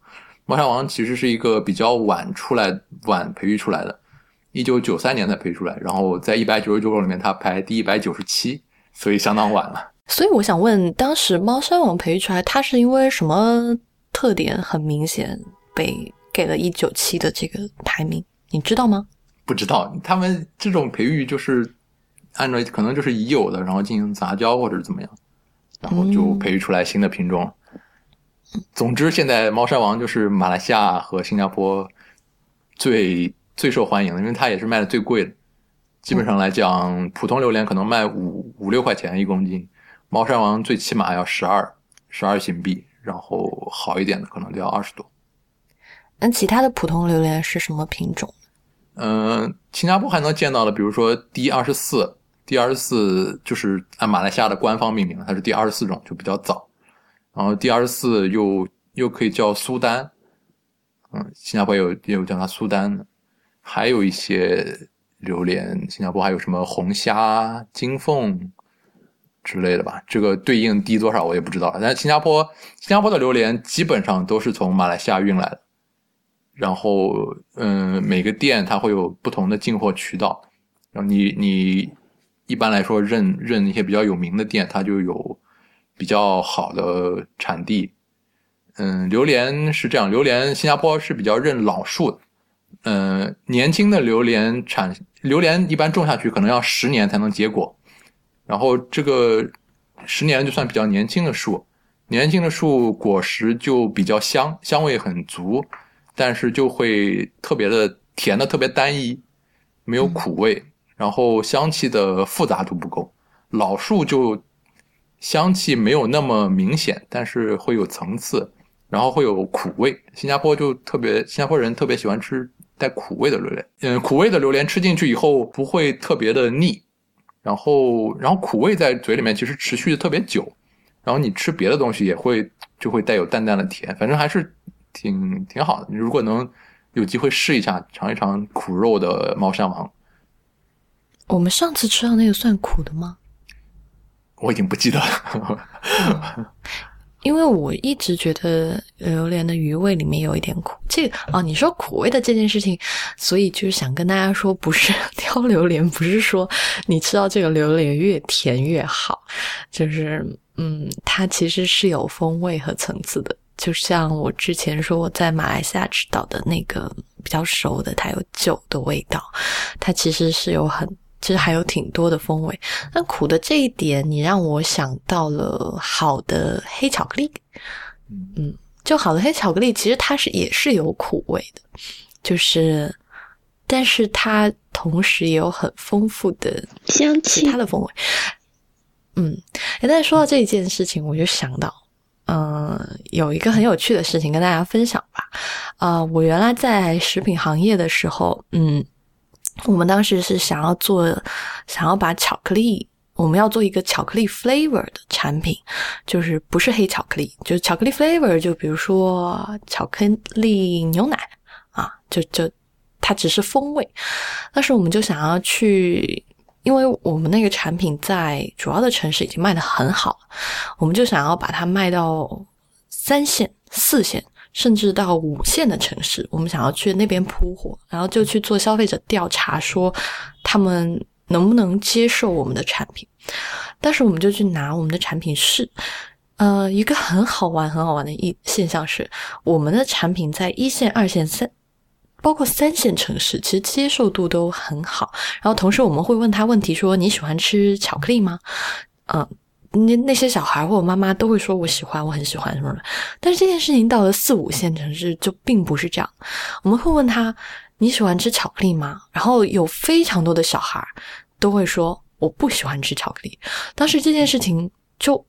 猫山王其实是一个比较晚出来、晚培育出来的，一九九三年才培育出来，然后在一百九十九种里面，它排第一百九十七，所以相当晚了。所以我想问，当时猫山王培育出来，它是因为什么特点很明显被给了一九七的这个排名？你知道吗？不知道他们这种培育就是按照可能就是已有的，然后进行杂交或者怎么样，然后就培育出来新的品种。总之，现在猫山王就是马来西亚和新加坡最最受欢迎的，因为它也是卖的最贵的。基本上来讲，普通榴莲可能卖五五六块钱一公斤，猫山王最起码要十二十二新币，然后好一点的可能就要二十多。那其他的普通榴莲是什么品种？嗯，新加坡还能见到的，比如说 D 二十四，D 二十四就是按马来西亚的官方命名，它是第二十四种，就比较早。然后 D 二十四又又可以叫苏丹，嗯，新加坡有也有叫它苏丹的，还有一些榴莲，新加坡还有什么红虾、金凤之类的吧，这个对应低多少我也不知道了。但是新加坡新加坡的榴莲基本上都是从马来西亚运来的。然后，嗯，每个店它会有不同的进货渠道，然后你你一般来说认认一些比较有名的店，它就有比较好的产地。嗯，榴莲是这样，榴莲新加坡是比较认老树的，嗯，年轻的榴莲产榴莲一般种下去可能要十年才能结果，然后这个十年就算比较年轻的树，年轻的树果实就比较香，香味很足。但是就会特别的甜的特别单一，没有苦味，然后香气的复杂度不够。老树就香气没有那么明显，但是会有层次，然后会有苦味。新加坡就特别，新加坡人特别喜欢吃带苦味的榴莲。嗯，苦味的榴莲吃进去以后不会特别的腻，然后然后苦味在嘴里面其实持续的特别久，然后你吃别的东西也会就会带有淡淡的甜，反正还是。挺挺好的。你如果能有机会试一下，尝一尝苦肉的猫山王，我们上次吃到那个算苦的吗？我已经不记得了。因为我一直觉得榴莲的余味里面有一点苦，这啊，你说苦味的这件事情，所以就是想跟大家说，不是挑榴莲，不是说你吃到这个榴莲越甜越好，就是嗯，它其实是有风味和层次的。就像我之前说我在马来西亚吃到的那个比较熟的，它有酒的味道，它其实是有很。其实还有挺多的风味，但苦的这一点，你让我想到了好的黑巧克力。嗯，就好的黑巧克力，其实它是也是有苦味的，就是，但是它同时也有很丰富的香气，它的风味。嗯，哎，但是说到这一件事情，我就想到，嗯，有一个很有趣的事情跟大家分享吧。啊，我原来在食品行业的时候，嗯。我们当时是想要做，想要把巧克力，我们要做一个巧克力 flavor 的产品，就是不是黑巧克力，就是巧克力 flavor，就比如说巧克力牛奶啊，就就它只是风味。但是我们就想要去，因为我们那个产品在主要的城市已经卖的很好了，我们就想要把它卖到三线、四线。甚至到五线的城市，我们想要去那边铺货，然后就去做消费者调查，说他们能不能接受我们的产品。但是我们就去拿我们的产品试，呃，一个很好玩、很好玩的一现象是，我们的产品在一线、二线、三，包括三线城市，其实接受度都很好。然后同时我们会问他问题，说你喜欢吃巧克力吗？嗯。那那些小孩或者妈妈都会说我喜欢，我很喜欢什么的。但是这件事情到了四五线城市就并不是这样。我们会问他你喜欢吃巧克力吗？然后有非常多的小孩都会说我不喜欢吃巧克力。当时这件事情就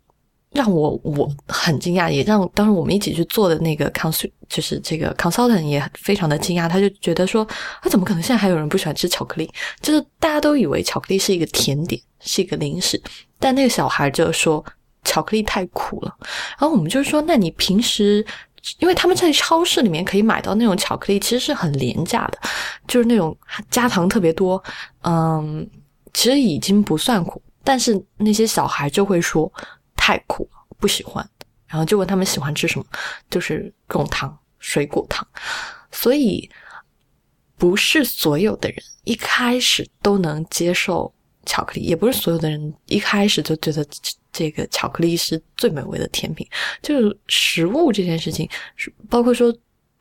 让我我很惊讶，也让当时我们一起去做的那个 cons 就是这个 consultant 也非常的惊讶。他就觉得说他怎么可能现在还有人不喜欢吃巧克力？就是大家都以为巧克力是一个甜点，是一个零食。但那个小孩就说巧克力太苦了，然后我们就说，那你平时，因为他们在超市里面可以买到那种巧克力，其实是很廉价的，就是那种加糖特别多，嗯，其实已经不算苦，但是那些小孩就会说太苦，不喜欢，然后就问他们喜欢吃什么，就是各种糖，水果糖，所以不是所有的人一开始都能接受。巧克力也不是所有的人一开始就觉得这个巧克力是最美味的甜品。就是食物这件事情，包括说，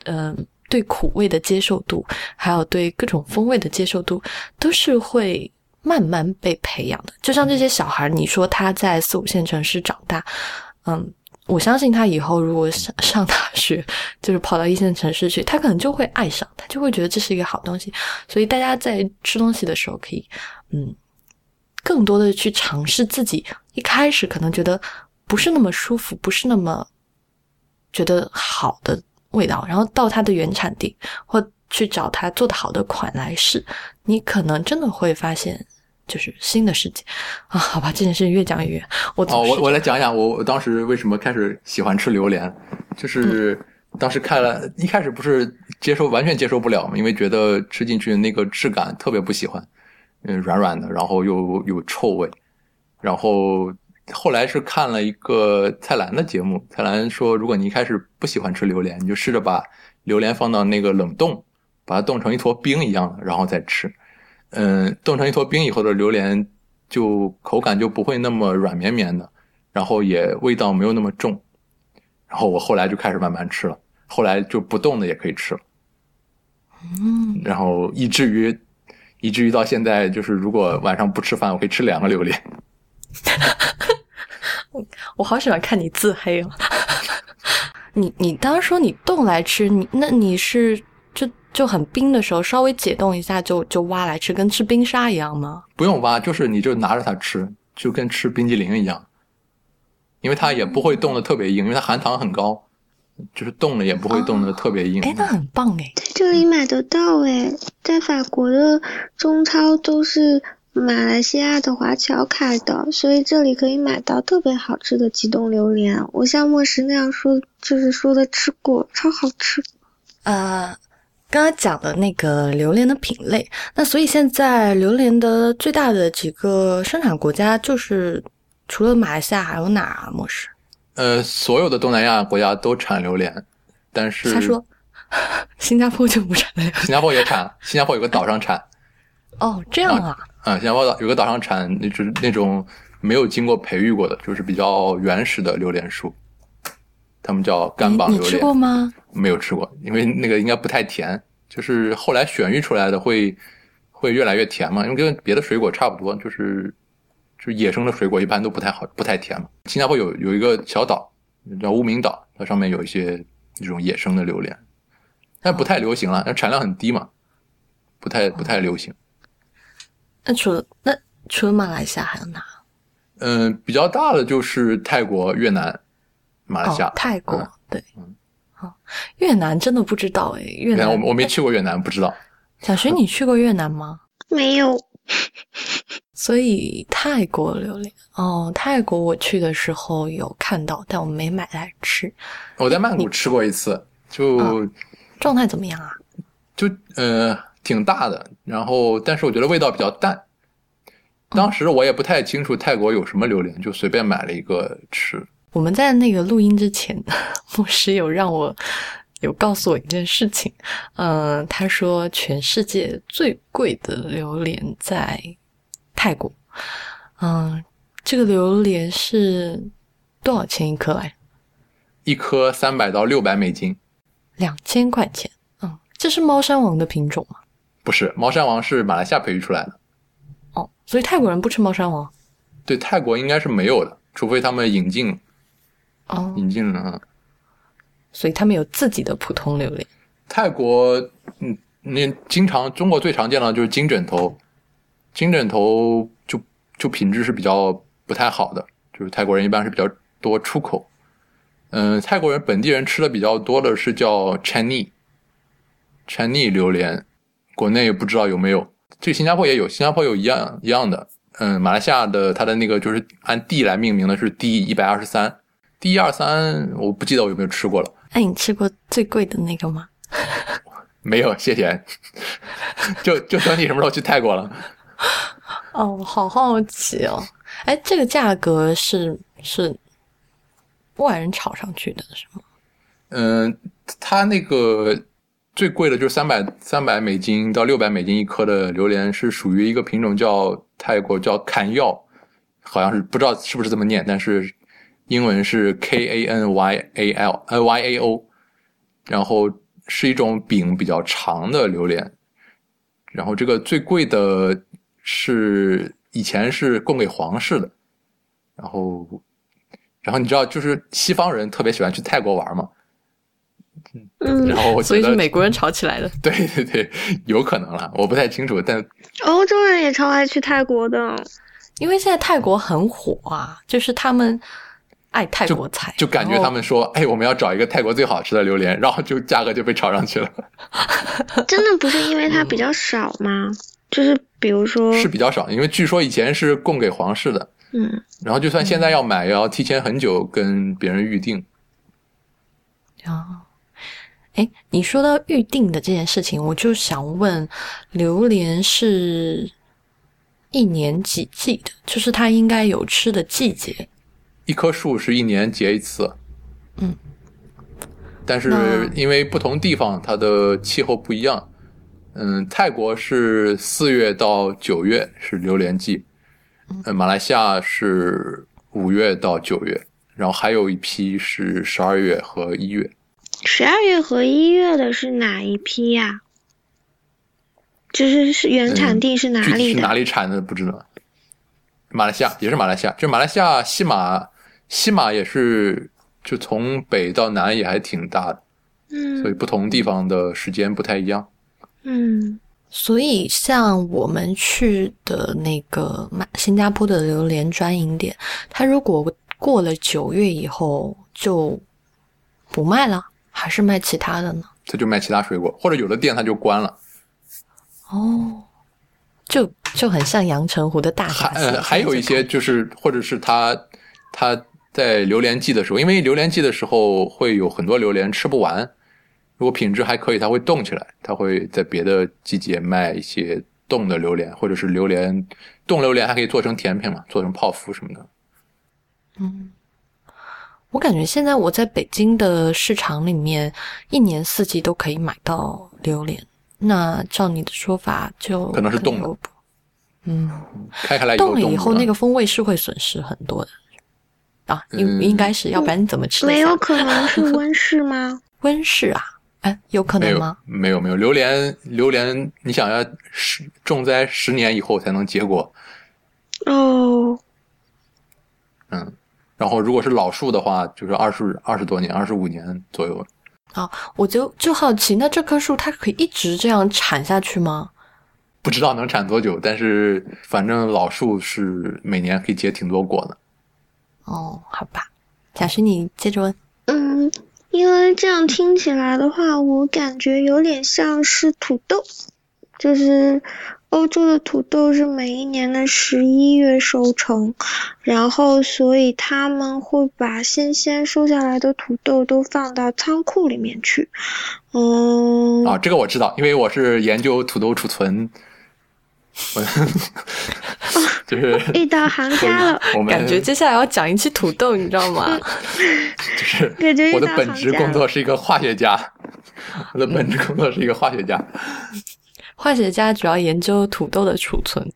嗯，对苦味的接受度，还有对各种风味的接受度，都是会慢慢被培养的。就像这些小孩，你说他在四五线城市长大，嗯，我相信他以后如果上上大学，就是跑到一线城市去，他可能就会爱上，他就会觉得这是一个好东西。所以大家在吃东西的时候，可以，嗯。更多的去尝试自己一开始可能觉得不是那么舒服，不是那么觉得好的味道，然后到它的原产地或去找它做的好的款来试，你可能真的会发现就是新的世界啊！好吧，这件事情越讲越远。我哦，我我来讲讲我当时为什么开始喜欢吃榴莲，就是当时看了一开始不是接受完全接受不了嘛，因为觉得吃进去那个质感特别不喜欢。嗯，软软的，然后又有臭味，然后后来是看了一个蔡澜的节目，蔡澜说，如果你一开始不喜欢吃榴莲，你就试着把榴莲放到那个冷冻，把它冻成一坨冰一样的，然后再吃。嗯，冻成一坨冰以后的榴莲，就口感就不会那么软绵绵的，然后也味道没有那么重。然后我后来就开始慢慢吃了，后来就不冻的也可以吃了。嗯，然后以至于。以至于到现在，就是如果晚上不吃饭，我可以吃两个榴莲。我好喜欢看你自黑哦。你你当时说你冻来吃，你那你是就就很冰的时候稍微解冻一下就就挖来吃，跟吃冰沙一样吗？不用挖，就是你就拿着它吃，就跟吃冰激凌一样，因为它也不会冻得特别硬，因为它含糖很高。就是冻了也不会冻得特别硬，哎，那很棒哎，在这里买得到哎，在法国的中超都是马来西亚的华侨开的，所以这里可以买到特别好吃的急冻榴莲。我像莫石那样说，就是说的吃过，超好吃。呃，刚刚讲的那个榴莲的品类，那所以现在榴莲的最大的几个生产国家就是除了马来西亚还有哪儿啊？莫石？呃，所有的东南亚国家都产榴莲，但是他说新加坡就不产榴莲。新加坡也产，新加坡有个岛上产。哦，这样啊。啊，新加坡岛有个岛上产，那就是那种没有经过培育过的，就是比较原始的榴莲树，他们叫干榜榴莲。你吃过吗？没有吃过，因为那个应该不太甜，就是后来选育出来的会会越来越甜嘛，因为跟别的水果差不多，就是就是野生的水果一般都不太好，不太甜嘛。新加坡有有一个小岛叫乌名岛，它上面有一些这种野生的榴莲，但不太流行了，那产量很低嘛，不太不太流行。那除了那除了马来西亚还有哪？嗯，比较大的就是泰国、越南、马来西亚。哦、泰国、对，好、越南真的不知道哎，越南我我没去过越南，不知道。小徐，你去过越南吗？没有。所以泰国榴莲哦，泰国我去的时候有看到，但我没买来吃。我在曼谷吃过一次，就、哦、状态怎么样啊？就呃。挺大的，然后但是我觉得味道比较淡。当时我也不太清楚泰国有什么榴莲，就随便买了一个吃。我们在那个录音之前，牧师有让我有告诉我一件事情，嗯、呃，他说全世界最贵的榴莲在泰国，嗯、呃，这个榴莲是多少钱一颗来？一颗三百到六百美金，两千块钱。嗯，这是猫山王的品种吗？不是，猫山王是马来西亚培育出来的。哦，所以泰国人不吃猫山王？对，泰国应该是没有的，除非他们引进。哦，引进了。所以他们有自己的普通榴莲。泰国，嗯，那经常中国最常见的就是金枕头，金枕头就就品质是比较不太好的，就是泰国人一般是比较多出口。嗯，泰国人本地人吃的比较多的是叫 Chinese，Chinese 榴莲。国内也不知道有没有，这新加坡也有，新加坡有一样一样的。嗯，马来西亚的它的那个就是按地来命名的是 D 一百二十三，D 一二三我不记得我有没有吃过了。哎，你吃过最贵的那个吗？没有，谢谢。就就等你什么时候去泰国了。哦，好好奇哦。哎，这个价格是是外人炒上去的是吗？嗯，它那个。最贵的就是三百三百美金到六百美金一颗的榴莲，是属于一个品种叫泰国叫坎药，好像是不知道是不是这么念，但是英文是 K A N Y A L N Y A O，然后是一种柄比较长的榴莲，然后这个最贵的是以前是供给皇室的，然后然后你知道就是西方人特别喜欢去泰国玩嘛。嗯，然后我所以是美国人炒起来的。对对对，有可能了，我不太清楚。但欧洲人也超爱去泰国的，因为现在泰国很火啊，就是他们爱泰国菜，就感觉他们说，哎，我们要找一个泰国最好吃的榴莲，然后就价格就被炒上去了。真的不是因为它比较少吗？就是比如说是比较少，因为据说以前是供给皇室的，嗯，然后就算现在要买，也要提前很久跟别人预定。啊。哎，你说到预定的这件事情，我就想问，榴莲是一年几季的？就是它应该有吃的季节。一棵树是一年结一次，嗯，但是因为不同地方它的气候不一样，嗯，泰国是四月到九月是榴莲季，嗯，马来西亚是五月到九月，然后还有一批是十二月和一月。十二月和一月的是哪一批呀、就是是原产地是哪里的？是哪里产的不知道。马来西亚也是马来西亚，就马来西亚西马，西马也是就从北到南也还挺大的，嗯所以嗯不同地方的时间不太一样。嗯所以像我们去的那个马新加坡的榴莲专营店，它如果过了九月以后就不卖了，还是卖其他的呢？他就卖其他水果，或者有的店他就关了。哦，就就很像阳澄湖的大还闸蟹。呃还有一些就是，或者是它它在榴莲季的时候，因为榴莲季的时候会有很多榴莲吃不完，如果品质还可以，它会冻起来，它会在别的季节卖一些冻的榴莲，或者是榴莲冻榴莲还可以做成甜品嘛，做成泡芙什么的。嗯我感觉现在我在北京的市场里面，一年四季都可以买到榴莲。那照你的说法，就可能是冻的嗯，开开来冻了以后，那个风味是会损失很多的啊，应、嗯应该是，要不然你怎么吃没有可能是温室吗？温室啊？哎，有可能吗？没有没有榴莲榴莲，你想要十种栽十年以后才能结果，哦，嗯，然后如果是老树的话，就是二十二十多年，二十五年左右。啊我就就好奇，那这棵树它可以一直这样产下去吗？不知道能产多久，但是反正老树是每年可以结挺多果的。哦，好吧，贾勋，你接着问。嗯，因为这样听起来的话，我感觉有点像是土豆，就是欧洲的土豆是每一年的十一月收成，然后所以他们会把新鲜收下来的土豆都放到仓库里面去。嗯，啊，这个我知道，因为我是研究土豆储存，就是 遇到行家了，我们感觉接下来要讲一期土豆，你知道吗？就是我的本职工作。是一个化学家，我的本职工作是一个化学家，化学家主要研究土豆的储存。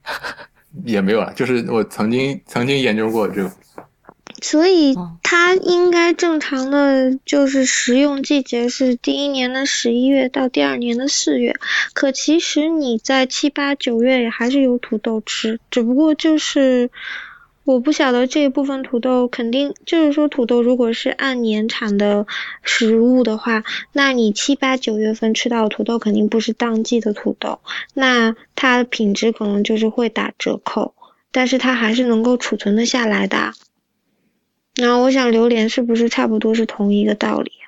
也没有了，就是我曾经曾经研究过这个，所以哦。它应该正常的就是食用季节是第一年的十一月到第二年的四月，可其实你在七八九月也还是有土豆吃，只不过就是我不晓得这一部分土豆肯定就是说土豆如果是按年产的食物的话，那你七八九月份吃到的土豆肯定不是当季的土豆，那它的品质可能就是会打折扣，但是它还是能够储存的下来的啊。然后我想榴莲是不是差不多是同一个道理啊？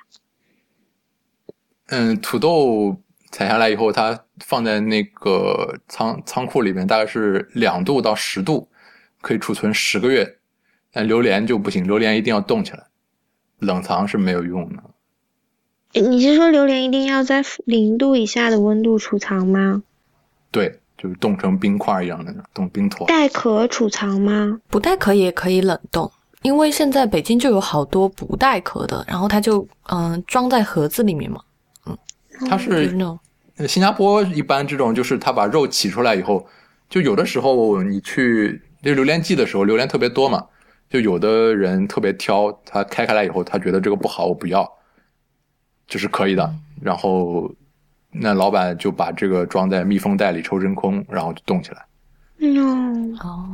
嗯，土豆采下来以后，它放在那个仓仓库里面，大概是两度到十度，可以储存十个月。但榴莲就不行，榴莲一定要冻起来，冷藏是没有用的。你是说榴莲一定要在零度以下的温度储藏吗？对，就是冻成冰块一样的那种冻冰坨。带壳储藏吗？不带壳也可以冷冻，因为现在北京就有好多不带壳的，然后它就嗯、装在盒子里面嘛，嗯它是新加坡一般这种，就是它把肉起出来以后，就有的时候你去就榴莲季的时候，榴莲特别多嘛，就有的人特别挑，他开开来以后，他觉得这个不好，我不要，就是可以的。然后那老板就把这个装在密封袋里抽真空，然后就冻起来。嗯，哦。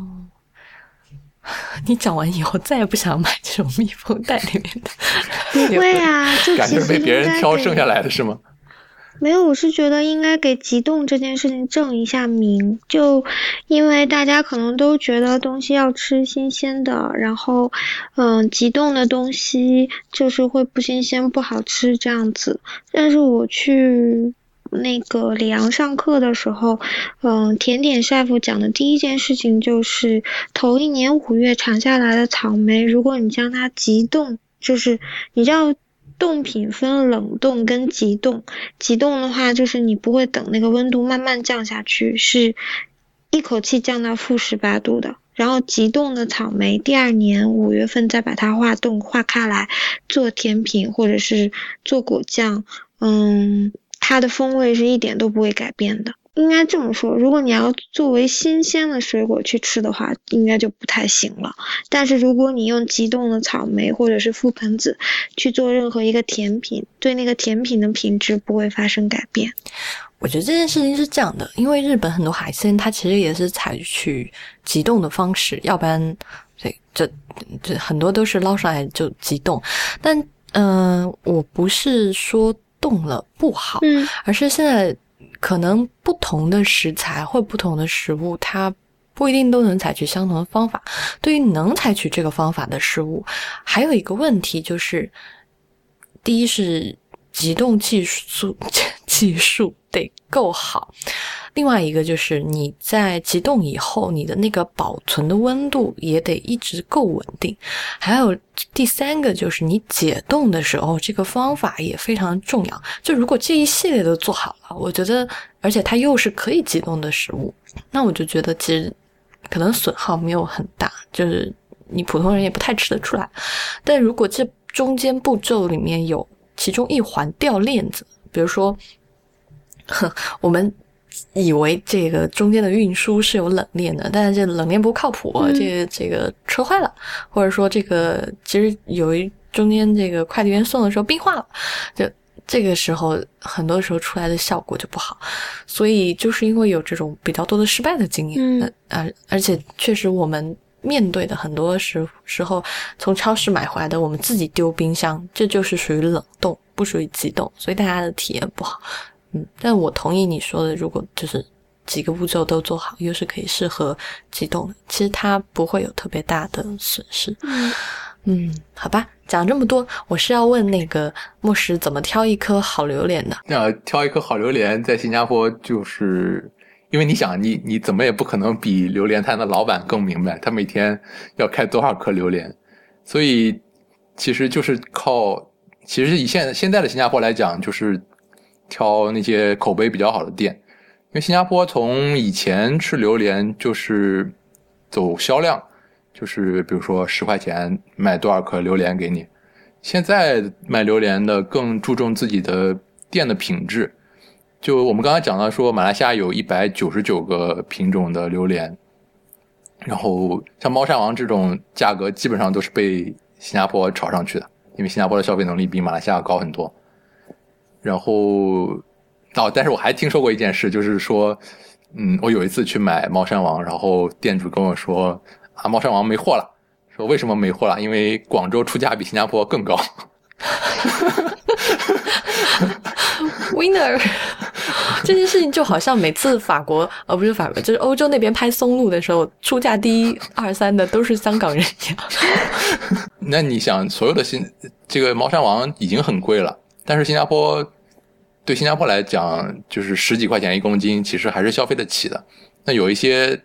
你讲完以后，再也不想买这种密封袋里面的。不会啊，就感其实觉被别人挑剩下来的是吗？没有，我是觉得应该给急冻这件事情正一下名，就因为大家可能都觉得东西要吃新鲜的，然后，嗯，急冻的东西就是会不新鲜、不好吃这样子。但是我去那个里昂上课的时候，嗯，甜点师傅讲的第一件事情就是，头一年五月产下来的草莓，如果你将它急冻，就是你知道。冻品分冷冻跟急冻，急冻的话就是你不会等那个温度慢慢降下去，是一口气降到负十八度的。然后急冻的草莓，第二年五月份再把它化冻化开来做甜品或者是做果酱，嗯，它的风味是一点都不会改变的。应该这么说，如果你要作为新鲜的水果去吃的话，应该就不太行了。但是如果你用急冻的草莓或者是覆盆子去做任何一个甜品，对那个甜品的品质不会发生改变。我觉得这件事情是这样的，因为日本很多海鲜它其实也是采取急冻的方式，要不然这这这很多都是捞上来就急冻。但嗯、我不是说冻了不好，嗯而是现在可能不同的食材或不同的食物，它不一定都能采取相同的方法。对于能采取这个方法的食物，还有一个问题就是，第一是急冻技术 技术得够好，另外一个就是你在急冻以后，你的那个保存的温度也得一直够稳定。还有第三个就是你解冻的时候，这个方法也非常重要。就如果这一系列都做好了，我觉得，而且它又是可以急冻的食物，那我就觉得其实可能损耗没有很大，就是你普通人也不太吃得出来。但如果这中间步骤里面有其中一环掉链子，比如说。我们以为这个中间的运输是有冷链的，但是这冷链不靠谱，这这个车坏了，或者说这个其实有一中间这个快递员送的时候冰化了，就这个时候很多时候出来的效果就不好，所以就是因为有这种比较多的失败的经验，而而且确实我们面对的很多时时候从超市买回来的，我们自己丢冰箱，这就是属于冷冻，不属于急冻，所以大家的体验不好。嗯，但我同意你说的，如果就是几个步骤都做好，又是可以适合激动的，其实它不会有特别大的损失。嗯，好吧，讲这么多，我是要问那个牧师怎么挑一颗好榴莲的。那挑一颗好榴莲，在新加坡就是因为你想，你你怎么也不可能比榴莲摊的老板更明白他每天要开多少颗榴莲，所以其实就是靠，其实以现现在的新加坡来讲，就是。挑那些口碑比较好的店，因为新加坡从以前吃榴莲就是走销量，就是比如说十块钱卖多少颗榴莲给你。现在卖榴莲的更注重自己的店的品质。就我们刚才讲到说，马来西亚有一百九十九个品种的榴莲，然后像猫山王这种价格基本上都是被新加坡炒上去的，因为新加坡的消费能力比马来西亚高很多。然后，哦，但是我还听说过一件事，就是说，嗯，我有一次去买猫山王，然后店主跟我说，啊，猫山王没货了。说为什么没货了？因为广州出价比新加坡更高。Winner，这件事情就好像每次法国，呃，不是法国，就是欧洲那边拍松露的时候，出价第一、二、三的都是香港人一样。那你想，所有的新这个猫山王已经很贵了。但是新加坡对新加坡来讲，就是十几块钱一公斤，其实还是消费得起的。那有一些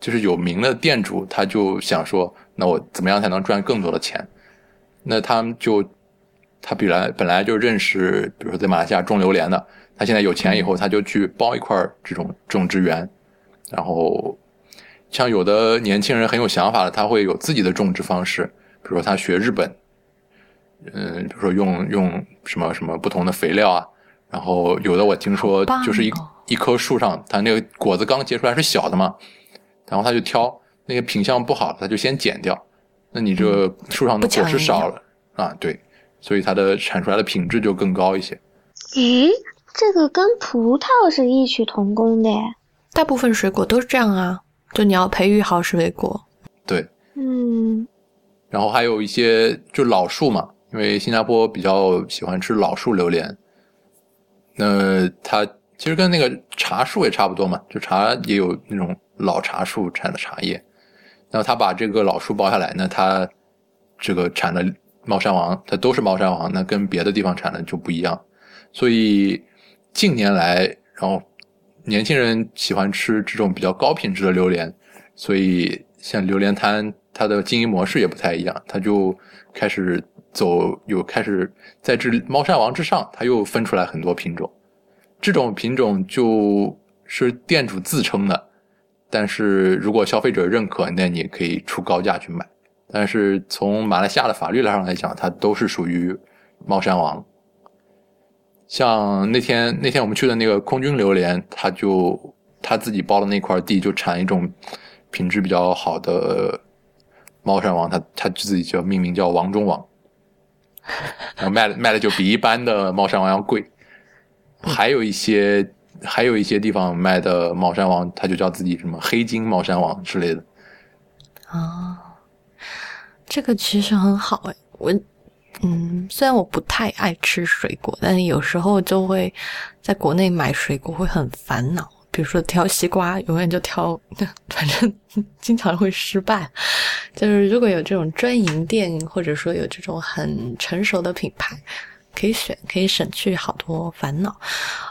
就是有名的店主，他就想说，那我怎么样才能赚更多的钱？那他们就他本来本来就认识，比如说在马来西亚种榴莲的，他现在有钱以后，他就去包一块这种种植园。然后像有的年轻人很有想法的，他会有自己的种植方式，比如说他学日本。嗯，比如说用用什么什么不同的肥料啊，然后有的我听说就是一一棵树上，它那个果子刚结出来是小的嘛，然后他就挑那个品相不好，他就先剪掉。那你这树上的果实少了啊，对，所以它的产出来的品质就更高一些。诶，这个跟葡萄是异曲同工的，大部分水果都是这样啊，就你要培育好水果。对，嗯，然后还有一些就老树嘛。因为新加坡比较喜欢吃老树榴莲，那它其实跟那个茶树也差不多嘛，就茶也有那种老茶树产的茶叶，那他把这个老树包下来，那他这个产的猫山王，它都是猫山王，那跟别的地方产的就不一样，所以近年来，然后年轻人喜欢吃这种比较高品质的榴莲，所以像榴莲摊，它的经营模式也不太一样，它就开始。走有开始在这猫山王之上，它又分出来很多品种，这种品种就是店主自称的，但是如果消费者认可，那你可以出高价去买。但是从马来西亚的法律上来讲，它都是属于猫山王。像那天那天我们去的那个空军榴莲，他就他自己包的那块地就产一种品质比较好的猫山王，他他自己叫命名叫王中王。然后卖的卖的就比一般的猫山王要贵，还有一些还有一些地方卖的猫山王，它就叫自己什么黑金猫山王之类的。哦，这个其实很好哎，我嗯，虽然我不太爱吃水果，但是有时候就会在国内买水果会很烦恼。比如说挑西瓜，永远就挑，反正经常会失败。就是如果有这种专营店，或者说有这种很成熟的品牌，可以选，可以省去好多烦恼。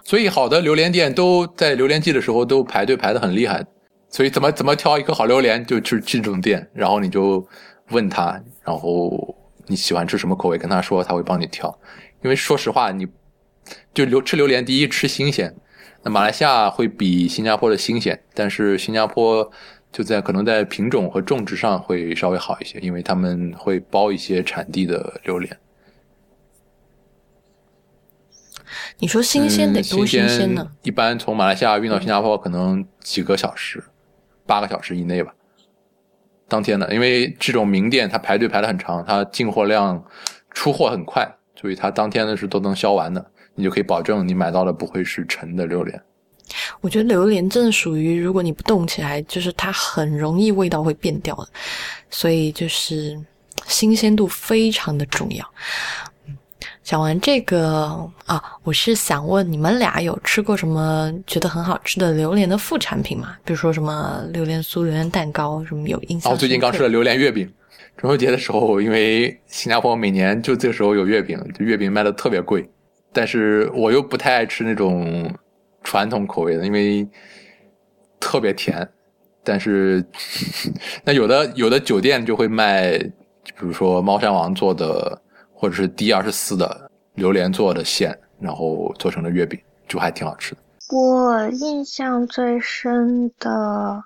所以好的榴莲店都在榴莲季的时候都排队排的很厉害。所以怎么怎么挑一颗好榴莲，就去去这种店，然后你就问他，然后你喜欢吃什么口味，跟他说，他会帮你挑。因为说实话，你就榴吃榴莲，第一吃新鲜，那马来西亚会比新加坡的新鲜，但是新加坡就在可能在品种和种植上会稍微好一些，因为他们会包一些产地的榴莲。你说新鲜得多新鲜呢？一般从马来西亚运到新加坡可能几个小时。八个小时以内吧，当天的，因为这种名店它排队排的很长，它进货量出货很快，所以它当天的是都能销完的，你就可以保证你买到的不会是陈的榴莲。我觉得榴莲真的属于，如果你不动起来，就是它很容易味道会变掉的，所以就是新鲜度非常的重要。讲完这个啊，我是想问你们俩有吃过什么觉得很好吃的榴莲的副产品吗？比如说什么榴莲酥、榴莲蛋糕，什么有印象？我最近刚吃了榴莲月饼。中秋节的时候，因为新加坡每年就这时候有月饼，就月饼卖的特别贵。但是我又不太爱吃那种传统口味的，因为特别甜。但是 那有的有的酒店就会卖，比如说猫山王做的。或者是 D 二十四的榴莲做的馅，然后做成了月饼，就还挺好吃的。我印象最深的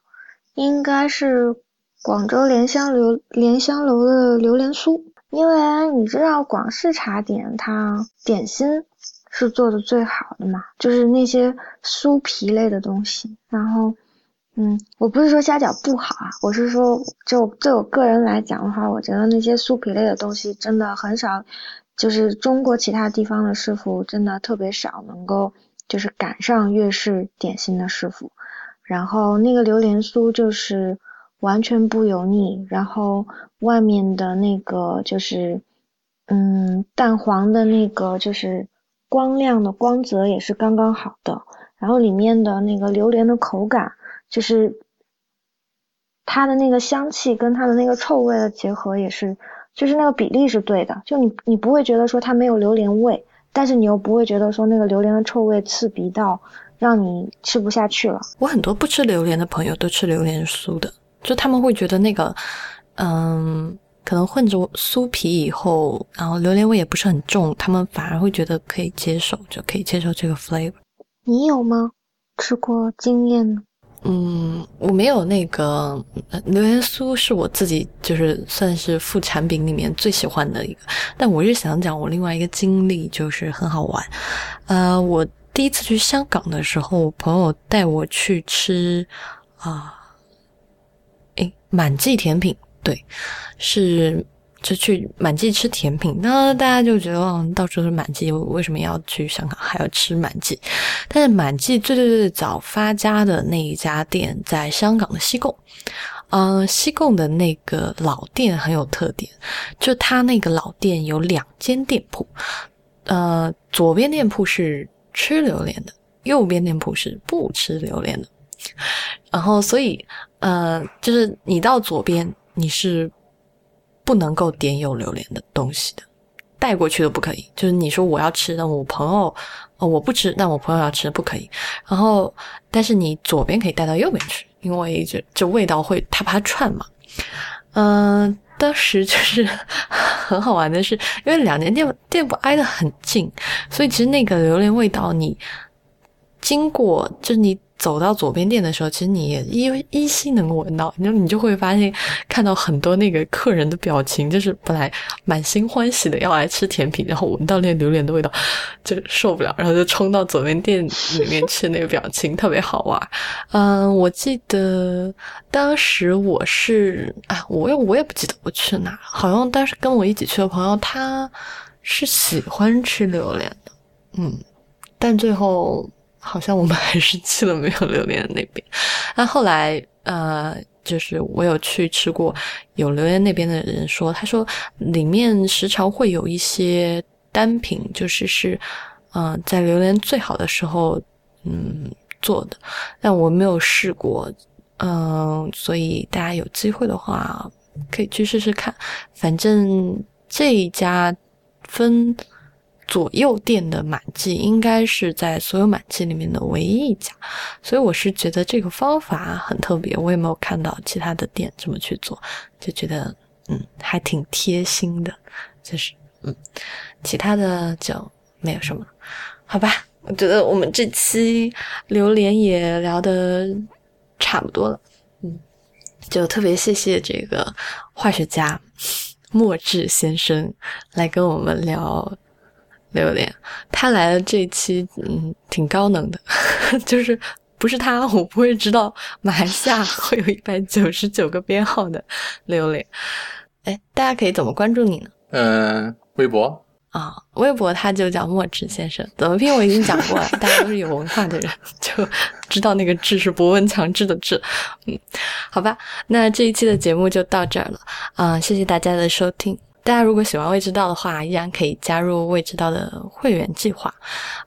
应该是广州莲香榴莲香楼的榴莲酥，因为你知道广式茶点它点心是做的最好的嘛，就是那些酥皮类的东西，然后。嗯，我不是说虾饺不好啊，我是说，就对我个人来讲的话，我觉得那些酥皮类的东西真的很少，就是中国其他地方的师傅真的特别少能够就是赶上粤式点心的师傅。然后那个榴莲酥就是完全不油腻，然后外面的那个就是嗯蛋黄的那个就是光亮的光泽也是刚刚好的，然后里面的那个榴莲的口感。就是它的那个香气跟它的那个臭味的结合也是，就是那个比例是对的。就你你不会觉得说它没有榴莲味，但是你又不会觉得说那个榴莲的臭味刺鼻到让你吃不下去了。我很多不吃榴莲的朋友都吃榴莲酥的，就他们会觉得那个，嗯，可能混着酥皮以后，然后榴莲味也不是很重，他们反而会觉得可以接受，就可以接受这个 flavor。你有吗？吃过经验呢？嗯，我没有那个榴莲酥，是我自己就是算是副产品里面最喜欢的一个。但我是想讲我另外一个经历，就是很好玩。呃，我第一次去香港的时候，我朋友带我去吃啊，诶，满记甜品，对，是。就去满记吃甜品，那大家就觉得嗯，到处都是满记，为什么要去香港还要吃满记？但是满记最最最早发家的那一家店在香港的西贡，嗯，西贡的那个老店很有特点，就它那个老店有两间店铺，呃，左边店铺是吃榴莲的，右边店铺是不吃榴莲的，然后所以呃，就是你到左边你是。不能够点有榴莲的东西的，带过去都不可以。就是你说我要吃，那我朋友哦我不吃，那我朋友要吃不可以。然后，但是你左边可以带到右边去，因为就就味道会它怕串嘛。嗯，当时就是 很好玩的是，因为两间店店铺挨得很近，所以其实那个榴莲味道你经过就是你。走到左边店的时候，其实你也依依稀能够闻到，你就你就会发现看到很多那个客人的表情，就是本来满心欢喜的要来吃甜品，然后闻到那榴莲的味道就受不了，然后就冲到左边店里面去，那个表情特别好玩。嗯，我记得当时我是啊，我也我也不记得我去哪，好像当时跟我一起去的朋友他是喜欢吃榴莲的，嗯，但最后。好像我们还是去了没有榴莲那边。那后来，呃，就是我有去吃过，有榴莲那边的人说，他说里面时常会有一些单品，就是是，嗯，在榴莲最好的时候，嗯，做的。但我没有试过，嗯，所以大家有机会的话可以去试试看。反正这一家分。左右店的满记应该是在所有满记里面的唯一一家，所以我是觉得这个方法很特别，我也没有看到其他的店这么去做，就觉得嗯还挺贴心的，就是嗯，其他的就没有什么，好吧，我觉得我们这期榴莲也聊得差不多了，嗯，就特别谢谢这个化学家莫志先生来跟我们聊。榴莲，他来的这一期，嗯，挺高能的，就是不是他，我不会知道马来西亚 会有一百九十九个编号的榴莲。哎，大家可以怎么关注你呢？嗯，微博啊，微博他就叫墨池先生，怎么拼我已经讲过了，大家都是有文化的人，就知道那个“志”是博闻强志的“志”。嗯，好吧，那这一期的节目就到这儿了，啊，谢谢大家的收听。大家如果喜欢未知道的话，依然可以加入未知道的会员计划。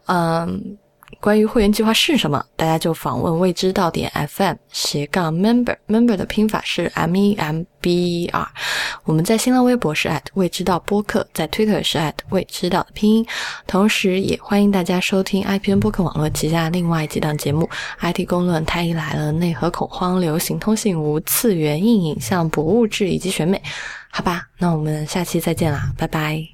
嗯，关于会员计划是什么，大家就访问未知道点 FM 斜杠 member member 的拼法是 M E M B E R。我们在新浪微博是 at 未知道播客，在 Twitter 是 at 未知道的拼音。同时，也欢迎大家收听 IPN 播客网络旗下另外几档节目：IT 公论、太医来了、内核恐慌、流行通信、无次元硬影像、博物志以及选美。好吧，那我们下期再见啦，拜拜。